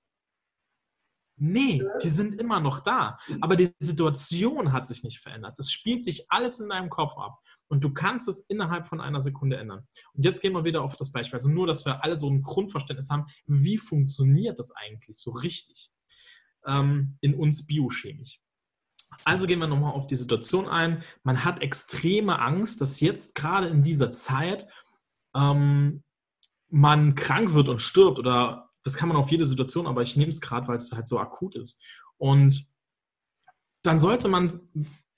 Nee, die sind immer noch da. Aber die Situation hat sich nicht verändert. Es spielt sich alles in deinem Kopf ab. Und du kannst es innerhalb von einer Sekunde ändern. Und jetzt gehen wir wieder auf das Beispiel. Also nur, dass wir alle so ein Grundverständnis haben, wie funktioniert das eigentlich so richtig ähm, in uns biochemisch. Also gehen wir nochmal auf die Situation ein. Man hat extreme Angst, dass jetzt gerade in dieser Zeit ähm, man krank wird und stirbt oder das kann man auf jede Situation, aber ich nehme es gerade, weil es halt so akut ist. Und dann sollte man,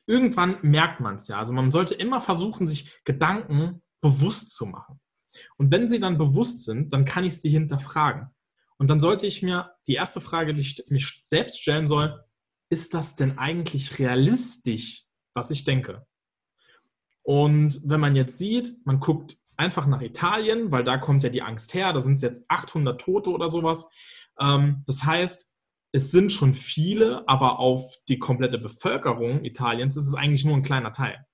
irgendwann merkt man es ja, also man sollte immer versuchen, sich Gedanken bewusst zu machen. Und wenn sie dann bewusst sind, dann kann ich sie hinterfragen. Und dann sollte ich mir die erste Frage, die ich mich selbst stellen soll, ist das denn eigentlich realistisch, was ich denke? Und wenn man jetzt sieht, man guckt einfach nach Italien, weil da kommt ja die Angst her, da sind es jetzt 800 Tote oder sowas. Ähm, das heißt, es sind schon viele, aber auf die komplette Bevölkerung Italiens ist es eigentlich nur ein kleiner Teil.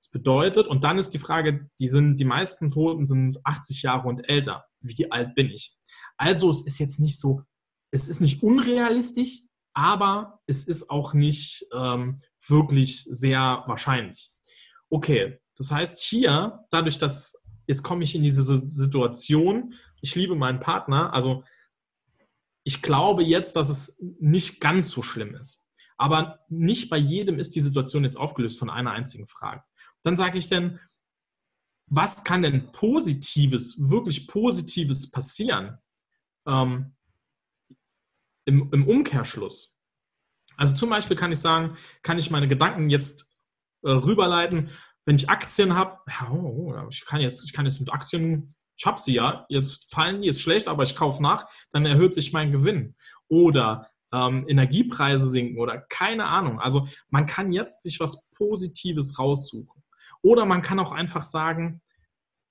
Das bedeutet, und dann ist die Frage, die sind, die meisten Toten sind 80 Jahre und älter. Wie alt bin ich? Also es ist jetzt nicht so, es ist nicht unrealistisch, aber es ist auch nicht ähm, wirklich sehr wahrscheinlich. Okay, das heißt hier, dadurch, dass jetzt komme ich in diese Situation, ich liebe meinen Partner, also ich glaube jetzt, dass es nicht ganz so schlimm ist. Aber nicht bei jedem ist die Situation jetzt aufgelöst von einer einzigen Frage. Dann sage ich denn, was kann denn Positives, wirklich Positives passieren? Ähm, im, im Umkehrschluss. Also zum Beispiel kann ich sagen, kann ich meine Gedanken jetzt äh, rüberleiten, wenn ich Aktien habe, ja, oh, ich, kann jetzt, ich kann jetzt mit Aktien, ich habe sie ja, jetzt fallen die, ist schlecht, aber ich kaufe nach, dann erhöht sich mein Gewinn. Oder ähm, Energiepreise sinken oder keine Ahnung. Also man kann jetzt sich was Positives raussuchen. Oder man kann auch einfach sagen,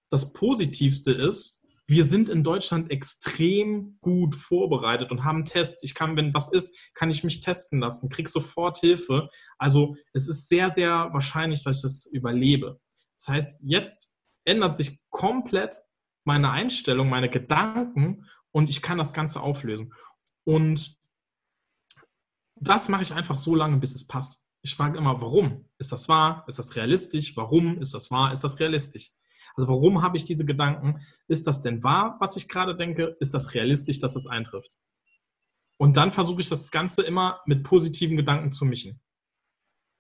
das Positivste ist, wir sind in Deutschland extrem gut vorbereitet und haben Tests. Ich kann, wenn was ist, kann ich mich testen lassen, kriege sofort Hilfe. Also es ist sehr, sehr wahrscheinlich, dass ich das überlebe. Das heißt, jetzt ändert sich komplett meine Einstellung, meine Gedanken und ich kann das Ganze auflösen. Und das mache ich einfach so lange, bis es passt. Ich frage immer, warum? Ist das wahr? Ist das realistisch? Warum ist das wahr? Ist das realistisch? Also warum habe ich diese Gedanken? Ist das denn wahr, was ich gerade denke? Ist das realistisch, dass es das eintrifft? Und dann versuche ich das Ganze immer mit positiven Gedanken zu mischen.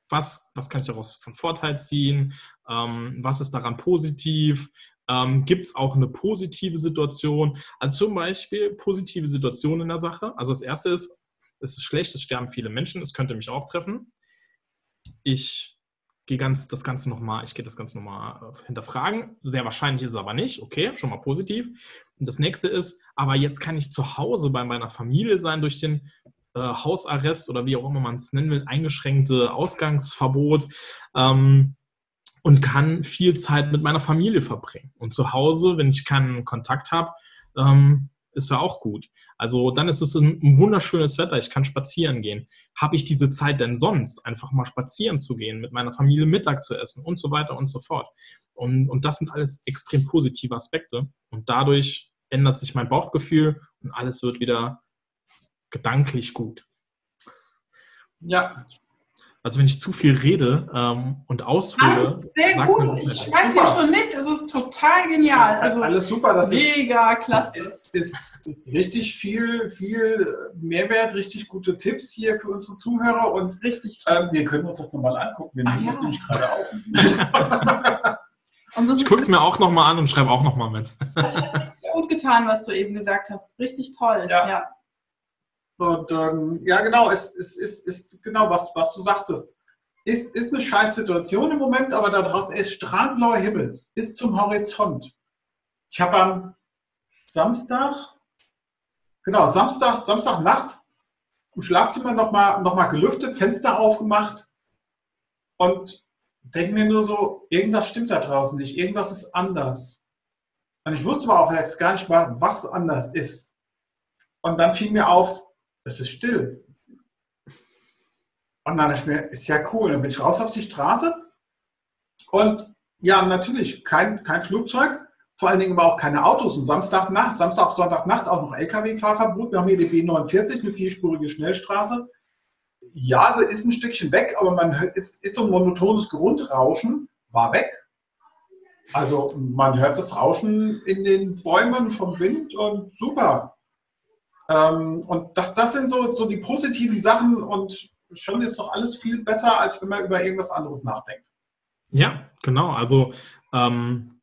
Was, was kann ich daraus von Vorteil ziehen? Ähm, was ist daran positiv? Ähm, Gibt es auch eine positive Situation? Also zum Beispiel positive Situationen in der Sache. Also das erste ist, es ist schlecht, es sterben viele Menschen, es könnte mich auch treffen. Ich gehe ganz das Ganze nochmal, ich gehe das Ganze nochmal äh, hinterfragen. Sehr wahrscheinlich ist es aber nicht. Okay, schon mal positiv. Und das nächste ist, aber jetzt kann ich zu Hause bei meiner Familie sein durch den äh, Hausarrest oder wie auch immer man es nennen will, eingeschränkte Ausgangsverbot ähm, und kann viel Zeit mit meiner Familie verbringen. Und zu Hause, wenn ich keinen Kontakt habe, ähm, ist ja auch gut. Also dann ist es ein, wunderschönes Wetter, ich kann spazieren gehen. Habe ich diese Zeit denn sonst, einfach mal spazieren zu gehen, mit meiner Familie Mittag zu essen und so weiter und so fort. Und, und das sind alles extrem positive Aspekte. Und dadurch ändert sich mein Bauchgefühl und alles wird wieder gedanklich gut. Ja, also wenn ich zu viel rede ähm, und ausführe. Ah, sehr gut, ich schreibe hier schon mit, es ist total genial. Also alles super, das mega ist, klasse. Ist, ist, ist, richtig viel, viel Mehrwert, richtig gute Tipps hier für unsere Zuhörer und richtig. Ähm, wir können uns das nochmal angucken. Wir nehmen ja. das nämlich gerade auf. (laughs) ich gucke es mir auch nochmal an und schreibe auch nochmal mit. Das hat richtig gut getan, was du eben gesagt hast. Richtig toll. ja. ja. Und ähm, ja, genau, es, es, es ist genau, was, was du sagtest. Ist, ist eine scheiß Situation im Moment, aber da draußen ist strahlblauer Himmel bis zum Horizont. Ich habe am Samstag, genau, Samstag, Samstagnacht im Schlafzimmer nochmal noch mal gelüftet, Fenster aufgemacht und denke mir nur so, irgendwas stimmt da draußen nicht, irgendwas ist anders. Und ich wusste aber auch jetzt gar nicht mal, was anders ist. Und dann fiel mir auf, es ist still. Und dann ist mir, ist ja cool. Dann bin ich raus auf die Straße und ja, natürlich kein, kein Flugzeug, vor allen Dingen aber auch keine Autos. Und Samstagnacht, Samstag, Sonntagnacht auch noch Lkw-Fahrverbot. Wir haben hier die B49, eine vierspurige Schnellstraße. Ja, sie ist ein Stückchen weg, aber man ist, ist so ein monotones Grundrauschen, war weg. Also man hört das Rauschen in den Bäumen vom Wind und super. Ähm, und das, das sind so, so die positiven Sachen und schon ist doch alles viel besser, als wenn man über irgendwas anderes nachdenkt. Ja, genau. Also ähm,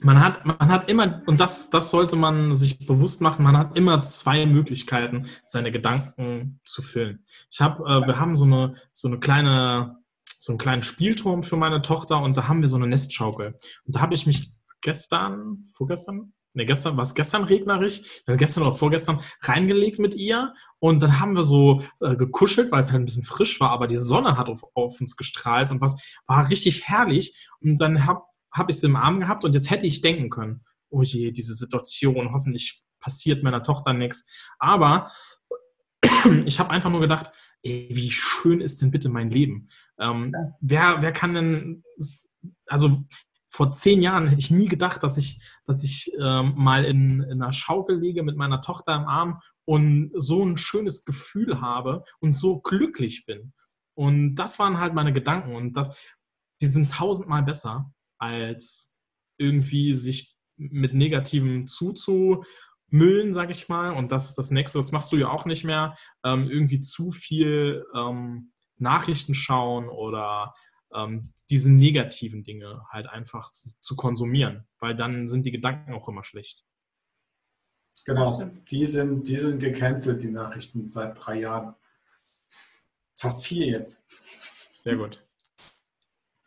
man hat, man hat immer, und das, das sollte man sich bewusst machen, man hat immer zwei Möglichkeiten, seine Gedanken zu füllen. Ich habe, äh, wir haben so eine, so eine kleine, so einen kleinen Spielturm für meine Tochter und da haben wir so eine Nestschaukel. Und da habe ich mich gestern, vorgestern, ne, gestern, war es gestern regnerisch, dann gestern oder vorgestern reingelegt mit ihr. Und dann haben wir so äh, gekuschelt, weil es halt ein bisschen frisch war, aber die Sonne hat auf, auf uns gestrahlt und was war richtig herrlich. Und dann habe hab ich sie im Arm gehabt und jetzt hätte ich denken können, oh je, diese Situation, hoffentlich passiert meiner Tochter nichts, aber (clears throat) ich habe einfach nur gedacht, ey, wie schön ist denn bitte mein Leben? Ähm, wer, wer kann denn, also vor zehn Jahren hätte ich nie gedacht, dass ich, dass ich ähm, mal in, in einer Schaukel liege mit meiner Tochter im Arm und so ein schönes Gefühl habe und so glücklich bin. Und das waren halt meine Gedanken und das, die sind tausendmal besser, als irgendwie sich mit Negativem zuzumüllen, sag ich mal. Und das ist das Nächste, das machst du ja auch nicht mehr. Ähm, irgendwie zu viel ähm, Nachrichten schauen oder ähm, diese negativen Dinge halt einfach zu konsumieren, weil dann sind die Gedanken auch immer schlecht. Genau, die sind, die sind gecancelt, die Nachrichten seit drei Jahren. Fast vier jetzt. Sehr gut.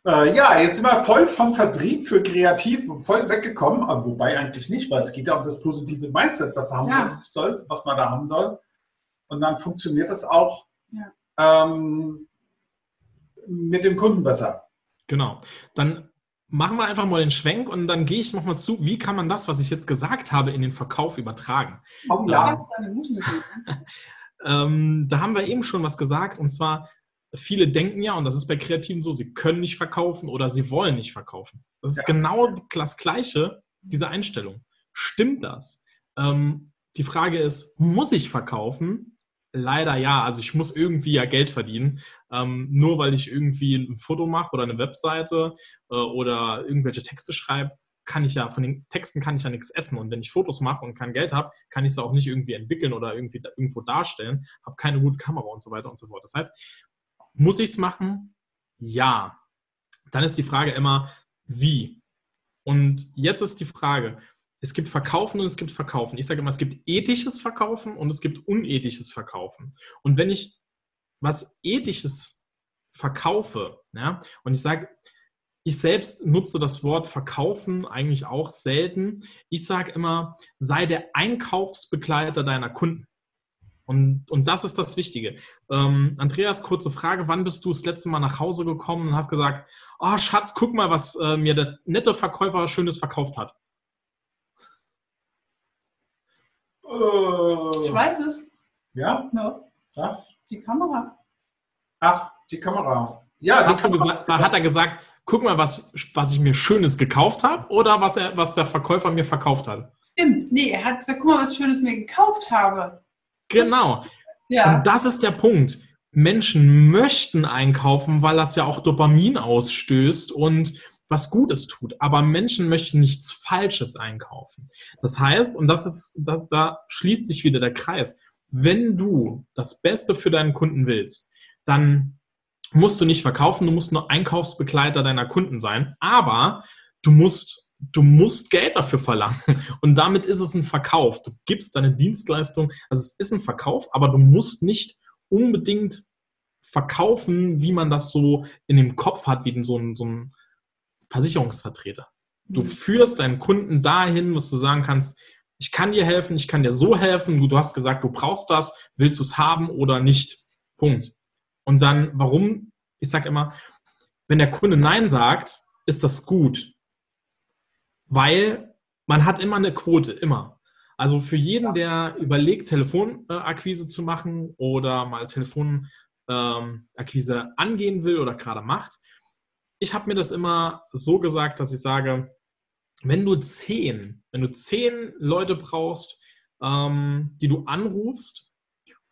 Äh, ja, jetzt sind wir voll vom Vertrieb für Kreativ voll weggekommen, aber wobei eigentlich nicht, weil es geht ja um das positive Mindset, was, haben ja. soll, was man da haben soll. Und dann funktioniert das auch. Ja. Ähm, mit dem Kunden besser. Genau. Dann machen wir einfach mal den Schwenk und dann gehe ich nochmal zu, wie kann man das, was ich jetzt gesagt habe, in den Verkauf übertragen. Oh, ja. (laughs) ähm, da haben wir eben schon was gesagt und zwar, viele denken ja, und das ist bei Kreativen so, sie können nicht verkaufen oder sie wollen nicht verkaufen. Das ist ja. genau das Gleiche, diese Einstellung. Stimmt das? Ähm, die Frage ist, muss ich verkaufen? Leider ja. Also ich muss irgendwie ja Geld verdienen. Ähm, nur weil ich irgendwie ein Foto mache oder eine Webseite äh, oder irgendwelche Texte schreibe, kann ich ja, von den Texten kann ich ja nichts essen. Und wenn ich Fotos mache und kein Geld habe, kann ich sie auch nicht irgendwie entwickeln oder irgendwie da, irgendwo darstellen, habe keine gute Kamera und so weiter und so fort. Das heißt, muss ich es machen? Ja. Dann ist die Frage immer, wie? Und jetzt ist die Frage, es gibt Verkaufen und es gibt Verkaufen. Ich sage immer, es gibt ethisches Verkaufen und es gibt unethisches Verkaufen. Und wenn ich was ethisches verkaufe, ja, und ich sage, ich selbst nutze das Wort verkaufen eigentlich auch selten. Ich sage immer, sei der Einkaufsbegleiter deiner Kunden. Und, und das ist das Wichtige. Ähm, Andreas, kurze Frage. Wann bist du das letzte Mal nach Hause gekommen und hast gesagt, oh Schatz, guck mal, was äh, mir der nette Verkäufer Schönes verkauft hat? Äh, ich weiß es. Ja? Ja. Was? Die Kamera. Ach, die Kamera. Ja, Hast du gesagt, hat er gesagt, guck mal, was, was ich mir Schönes gekauft habe oder was, er, was der Verkäufer mir verkauft hat? Stimmt, nee, er hat gesagt, guck mal, was ich Schönes mir gekauft habe. Genau. Das, ja. Und das ist der Punkt. Menschen möchten einkaufen, weil das ja auch Dopamin ausstößt und was Gutes tut. Aber Menschen möchten nichts Falsches einkaufen. Das heißt, und das ist, das, da schließt sich wieder der Kreis. Wenn du das Beste für deinen Kunden willst, dann musst du nicht verkaufen, du musst nur Einkaufsbegleiter deiner Kunden sein, aber du musst, du musst Geld dafür verlangen. (laughs) Und damit ist es ein Verkauf. Du gibst deine Dienstleistung, also es ist ein Verkauf, aber du musst nicht unbedingt verkaufen, wie man das so in dem Kopf hat, wie so ein, so ein Versicherungsvertreter. Du mhm. führst deinen Kunden dahin, was du sagen kannst, ich kann dir helfen, ich kann dir so helfen, du, du hast gesagt, du brauchst das, willst du es haben oder nicht? Punkt. Und dann, warum? Ich sage immer, wenn der Kunde Nein sagt, ist das gut. Weil man hat immer eine Quote, immer. Also für jeden, der überlegt, Telefonakquise zu machen oder mal Telefonakquise angehen will oder gerade macht, ich habe mir das immer so gesagt, dass ich sage, wenn du zehn, wenn du zehn Leute brauchst, ähm, die du anrufst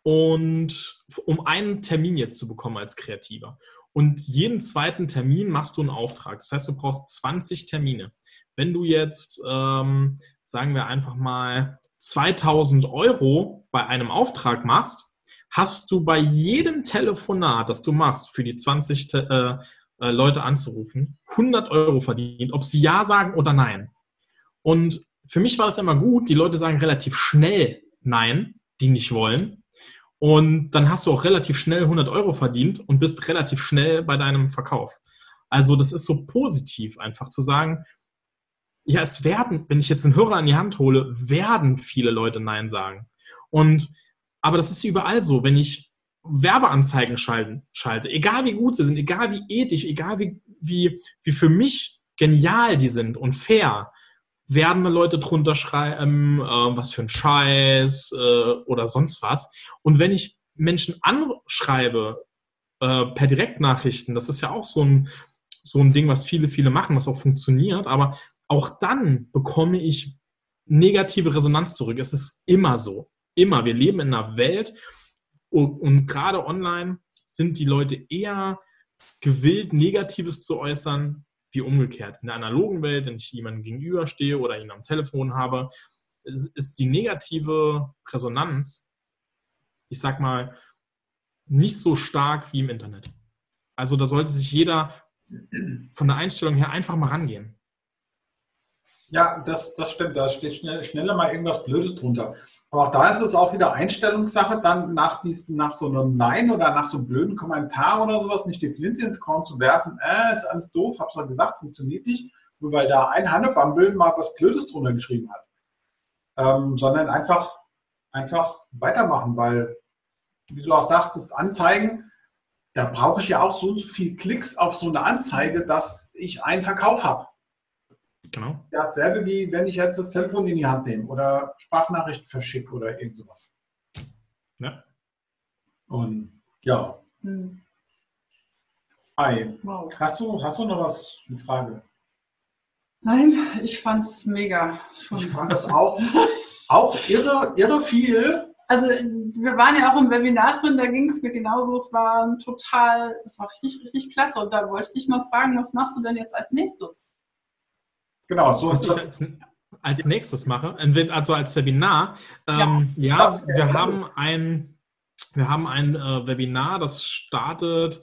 und um einen Termin jetzt zu bekommen als Kreativer. Und jeden zweiten Termin machst du einen Auftrag. Das heißt, du brauchst 20 Termine. Wenn du jetzt, ähm, sagen wir einfach mal, 2000 Euro bei einem Auftrag machst, hast du bei jedem Telefonat, das du machst, für die 20 äh, äh, Leute anzurufen, 100 Euro verdient, ob sie Ja sagen oder Nein. Und für mich war das immer gut, die Leute sagen relativ schnell Nein, die nicht wollen. Und dann hast du auch relativ schnell 100 Euro verdient und bist relativ schnell bei deinem Verkauf. Also das ist so positiv einfach zu sagen, ja, es werden, wenn ich jetzt einen Hörer in die Hand hole, werden viele Leute Nein sagen. Und, aber das ist überall so, wenn ich Werbeanzeigen schalten, schalte, egal wie gut sie sind, egal wie ethisch, egal wie, wie, wie für mich genial die sind und fair, werden Leute drunter schreiben, äh, was für ein Scheiß äh, oder sonst was. Und wenn ich Menschen anschreibe äh, per Direktnachrichten, das ist ja auch so ein, so ein Ding, was viele, viele machen, was auch funktioniert, aber auch dann bekomme ich negative Resonanz zurück. Es ist immer so. Immer. Wir leben in einer Welt und, und gerade online sind die Leute eher gewillt, Negatives zu äußern, wie umgekehrt. In der analogen Welt, wenn ich jemandem gegenüberstehe oder ihn am Telefon habe, ist die negative Resonanz, ich sag mal, nicht so stark wie im Internet. Also da sollte sich jeder von der Einstellung her einfach mal rangehen. Ja, das, das stimmt. Da steht schnell, schneller mal irgendwas Blödes drunter. Aber auch da ist es auch wieder Einstellungssache, dann nach, diesen, nach so einem Nein oder nach so einem blöden Kommentar oder sowas nicht die Flinte ins Korn zu werfen. Äh, ist alles doof, hab's ja gesagt, funktioniert nicht. Nur weil da ein Hannebambel mal was Blödes drunter geschrieben hat. Ähm, sondern einfach, einfach weitermachen, weil, wie du auch sagst, das Anzeigen, da brauche ich ja auch so so viel Klicks auf so eine Anzeige, dass ich einen Verkauf habe. Genau. Dasselbe wie wenn ich jetzt das Telefon in die Hand nehme oder Sprachnachrichten verschicke oder irgend sowas. Ja. Und ja. Hm. Hi. Wow. Hast, du, hast du noch was, eine Frage? Nein, ich fand es mega. Schon. Ich fand das auch, auch irre, irre viel. Also wir waren ja auch im Webinar drin, da ging es mir genauso. Es war total, es war richtig, richtig klasse. Und da wollte ich dich mal fragen, was machst du denn jetzt als nächstes? Genau, so was ich als, als nächstes mache, also als Webinar. Ähm, ja, ja, wir haben ein, wir haben ein äh, Webinar, das startet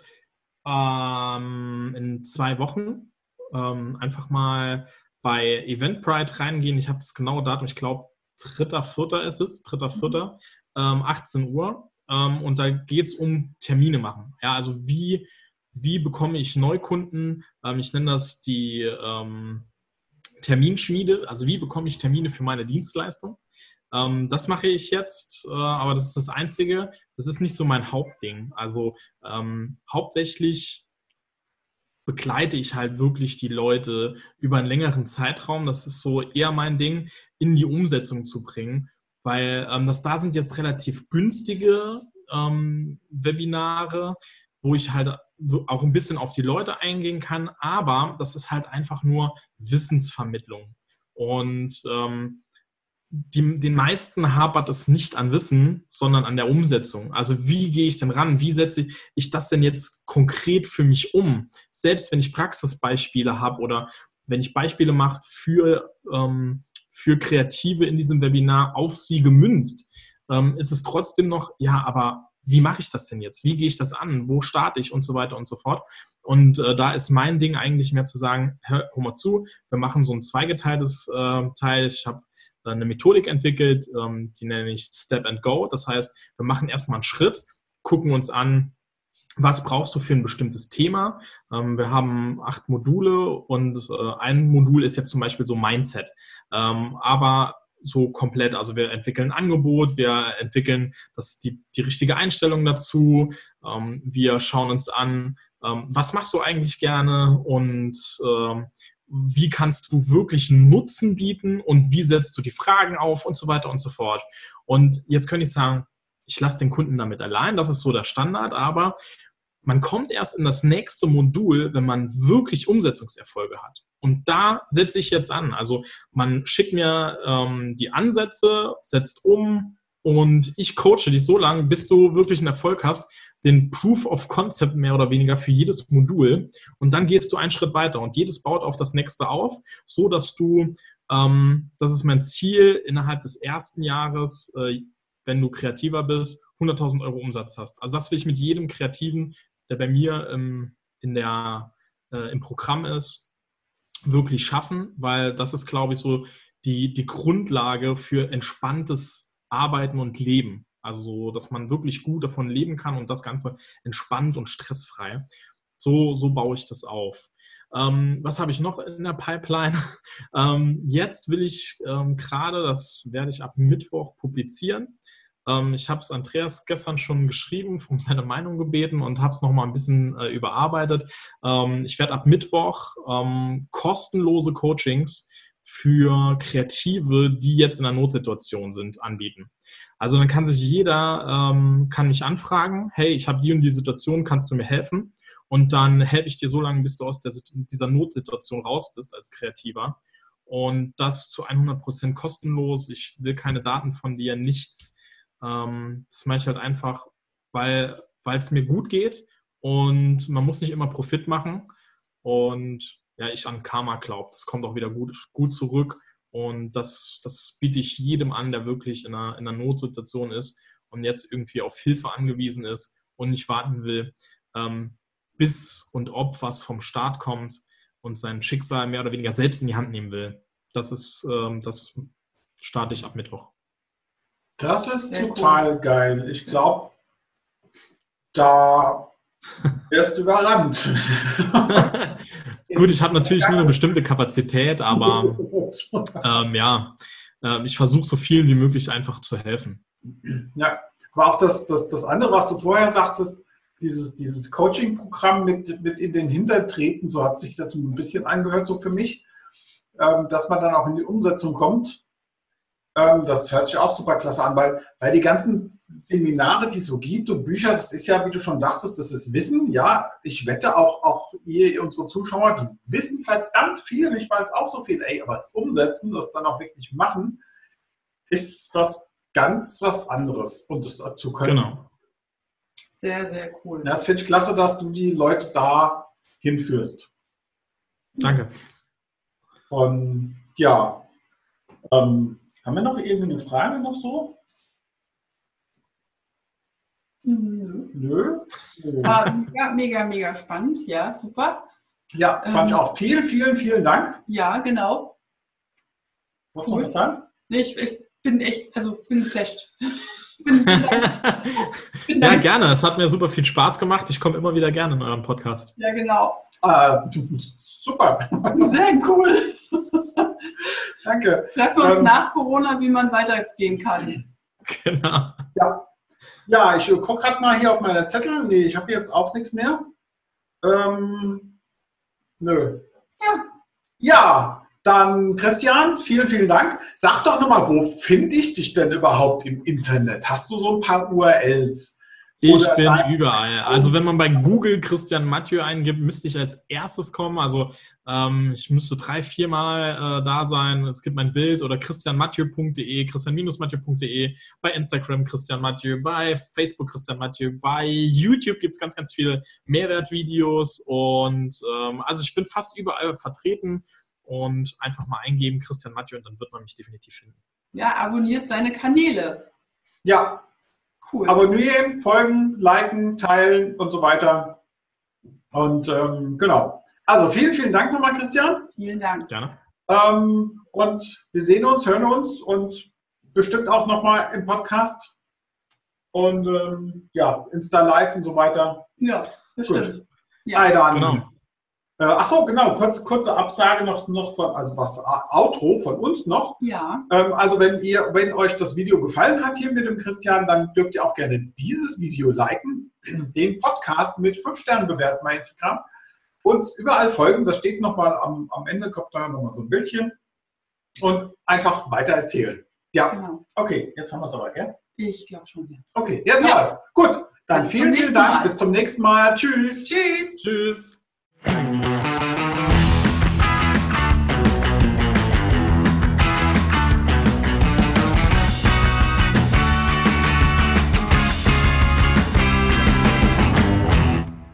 ähm, in zwei Wochen. Ähm, einfach mal bei Eventbrite reingehen. Ich habe das genaue Datum, ich glaube, 3.4. ist es, 3.4., mhm. 18 Uhr. Ähm, und da geht es um Termine machen. Ja, also wie wie bekomme ich Neukunden? Ähm, ich nenne das die ähm, Terminschmiede. Also wie bekomme ich Termine für meine Dienstleistung? Ähm, das mache ich jetzt, äh, aber das ist das Einzige. Das ist nicht so mein Hauptding. Also ähm, hauptsächlich begleite ich halt wirklich die Leute über einen längeren Zeitraum. Das ist so eher mein Ding, in die Umsetzung zu bringen, weil ähm, das da sind jetzt relativ günstige ähm, Webinare, wo ich halt auch ein bisschen auf die Leute eingehen kann, aber das ist halt einfach nur Wissensvermittlung. Und ähm, die, den meisten hapert es nicht an Wissen, sondern an der Umsetzung. Also wie gehe ich denn ran? Wie setze ich das denn jetzt konkret für mich um? Selbst wenn ich Praxisbeispiele habe oder wenn ich Beispiele mache für, ähm, für Kreative in diesem Webinar auf sie gemünzt, ähm, ist es trotzdem noch, ja, aber wie mache ich das denn jetzt? Wie gehe ich das an? Wo starte ich und so weiter und so fort? Und äh, da ist mein Ding eigentlich mehr zu sagen, hör, hör mal zu, wir machen so ein zweigeteiltes äh, Teil. Ich habe eine Methodik entwickelt, ähm, die nenne ich Step and Go. Das heißt, wir machen erstmal einen Schritt, gucken uns an, was brauchst du für ein bestimmtes Thema? Ähm, wir haben acht Module und äh, ein Modul ist jetzt zum Beispiel so Mindset. Ähm, aber so komplett, also wir entwickeln ein Angebot, wir entwickeln das, die, die richtige Einstellung dazu, wir schauen uns an, was machst du eigentlich gerne und wie kannst du wirklich Nutzen bieten und wie setzt du die Fragen auf und so weiter und so fort. Und jetzt könnte ich sagen, ich lasse den Kunden damit allein, das ist so der Standard, aber man kommt erst in das nächste Modul, wenn man wirklich Umsetzungserfolge hat. Und da setze ich jetzt an. Also man schickt mir ähm, die Ansätze, setzt um und ich coache dich so lange, bis du wirklich einen Erfolg hast den Proof of Concept mehr oder weniger für jedes Modul und dann gehst du einen Schritt weiter und jedes baut auf das nächste auf, so dass du, ähm, das ist mein Ziel, innerhalb des ersten Jahres, äh, wenn du kreativer bist, 100.000 Euro Umsatz hast. Also das will ich mit jedem Kreativen, der bei mir ähm, in der, äh, im Programm ist, wirklich schaffen, weil das ist, glaube ich, so die, die Grundlage für entspanntes Arbeiten und Leben. Also, dass man wirklich gut davon leben kann und das Ganze entspannt und stressfrei. So, so baue ich das auf. Ähm, was habe ich noch in der Pipeline? (laughs) ähm, jetzt will ich ähm, gerade, das werde ich ab Mittwoch publizieren. Ähm, ich habe es Andreas gestern schon geschrieben, um seine Meinung gebeten und habe es nochmal ein bisschen äh, überarbeitet. Ähm, ich werde ab Mittwoch ähm, kostenlose Coachings für Kreative, die jetzt in einer Notsituation sind, anbieten. Also dann kann sich jeder, ähm, kann mich anfragen, hey, ich habe die und die Situation, kannst du mir helfen? Und dann helfe ich dir so lange, bis du aus der, dieser Notsituation raus bist als Kreativer. Und das zu 100% kostenlos. Ich will keine Daten von dir, nichts. Ähm, das mache ich halt einfach, weil es mir gut geht und man muss nicht immer Profit machen. Und ja, ich an Karma glaube, das kommt auch wieder gut, gut zurück. Und das, das biete ich jedem an, der wirklich in einer, in einer Notsituation ist und jetzt irgendwie auf Hilfe angewiesen ist und nicht warten will, ähm, bis und ob was vom Staat kommt und sein Schicksal mehr oder weniger selbst in die Hand nehmen will. Das ist, ähm, das starte ich ab Mittwoch. Das ist Sehr total cool. geil. Ich glaube, da wirst du überrannt. (laughs) Gut, ich habe natürlich nur eine bestimmte Kapazität, aber (laughs) ähm, ja, äh, ich versuche so viel wie möglich einfach zu helfen. Ja, aber auch das, das, das andere, was du vorher sagtest, dieses, dieses Coaching-Programm mit, mit in den Hintertreten, so hat sich das ein bisschen angehört, so für mich, ähm, dass man dann auch in die Umsetzung kommt. Ähm, das hört sich auch super klasse an, weil, weil die ganzen Seminare, die es so gibt und Bücher, das ist ja, wie du schon sagtest, das ist Wissen. Ja, ich wette auch, auch ihr, unsere Zuschauer, die wissen verdammt viel und ich weiß auch so viel. Ey, aber das Umsetzen, das dann auch wirklich machen, ist was ganz was anderes und das zu können. Genau. Sehr, sehr cool. Das finde ich klasse, dass du die Leute da hinführst. Danke. Und ja, ähm, haben wir noch irgendeine Frage noch so? Nö. Nö? War mega, mega, mega spannend. Ja, super. Ja, fand ähm, ich auch. Vielen, vielen, vielen Dank. Ja, genau. Muss cool. noch was sagen? Nee, ich, ich bin echt, also bin (laughs) (laughs) geflasht. ja, gerne. Es hat mir super viel Spaß gemacht. Ich komme immer wieder gerne in euren Podcast. Ja, genau. Äh, super. Sehr cool. (laughs) (laughs) Danke. Treffen wir uns ähm, nach Corona, wie man weitergehen kann. Genau. Ja, ja ich gucke gerade mal hier auf meine Zettel. Nee, ich habe jetzt auch nichts mehr. Ähm, nö. Ja. Ja, dann Christian, vielen, vielen Dank. Sag doch nochmal, wo finde ich dich denn überhaupt im Internet? Hast du so ein paar URLs? Ich bin überall. Also wenn man bei Google Christian Mathieu eingibt, müsste ich als erstes kommen. Also ähm, ich müsste drei, viermal äh, da sein. Es gibt mein Bild oder christianmathieu.de, christian-mathieu.de, bei Instagram Christian Mathieu, bei Facebook Christian Mathieu, bei YouTube gibt es ganz, ganz viele Mehrwertvideos und ähm, also ich bin fast überall vertreten und einfach mal eingeben Christian Mathieu und dann wird man mich definitiv finden. Ja, abonniert seine Kanäle. Ja, cool. Abonnieren, folgen, liken, teilen und so weiter. Und ähm, genau. Also vielen, vielen Dank nochmal, Christian. Vielen Dank. Gerne. Ähm, und wir sehen uns, hören uns und bestimmt auch nochmal im Podcast. Und ähm, ja, Insta Live und so weiter. Ja, bestimmt. Gut. Ja. dann. Genau. Äh, ach so, genau, kurz, kurze Absage noch, noch von, also was, Outro von uns noch. Ja. Ähm, also wenn ihr, wenn euch das Video gefallen hat hier mit dem Christian, dann dürft ihr auch gerne dieses Video liken, den Podcast mit 5 Sternen bewerten bei Instagram uns überall folgen. Das steht nochmal am, am Ende, kommt da nochmal so ein Bildchen. Und einfach weiter erzählen. Ja, genau. okay, jetzt haben wir es aber, gell? Ich glaube schon, ja. Okay, jetzt ja. haben wir es. Gut, dann Bis vielen, vielen Dank. Mal. Bis zum nächsten Mal. Tschüss. Tschüss. Tschüss.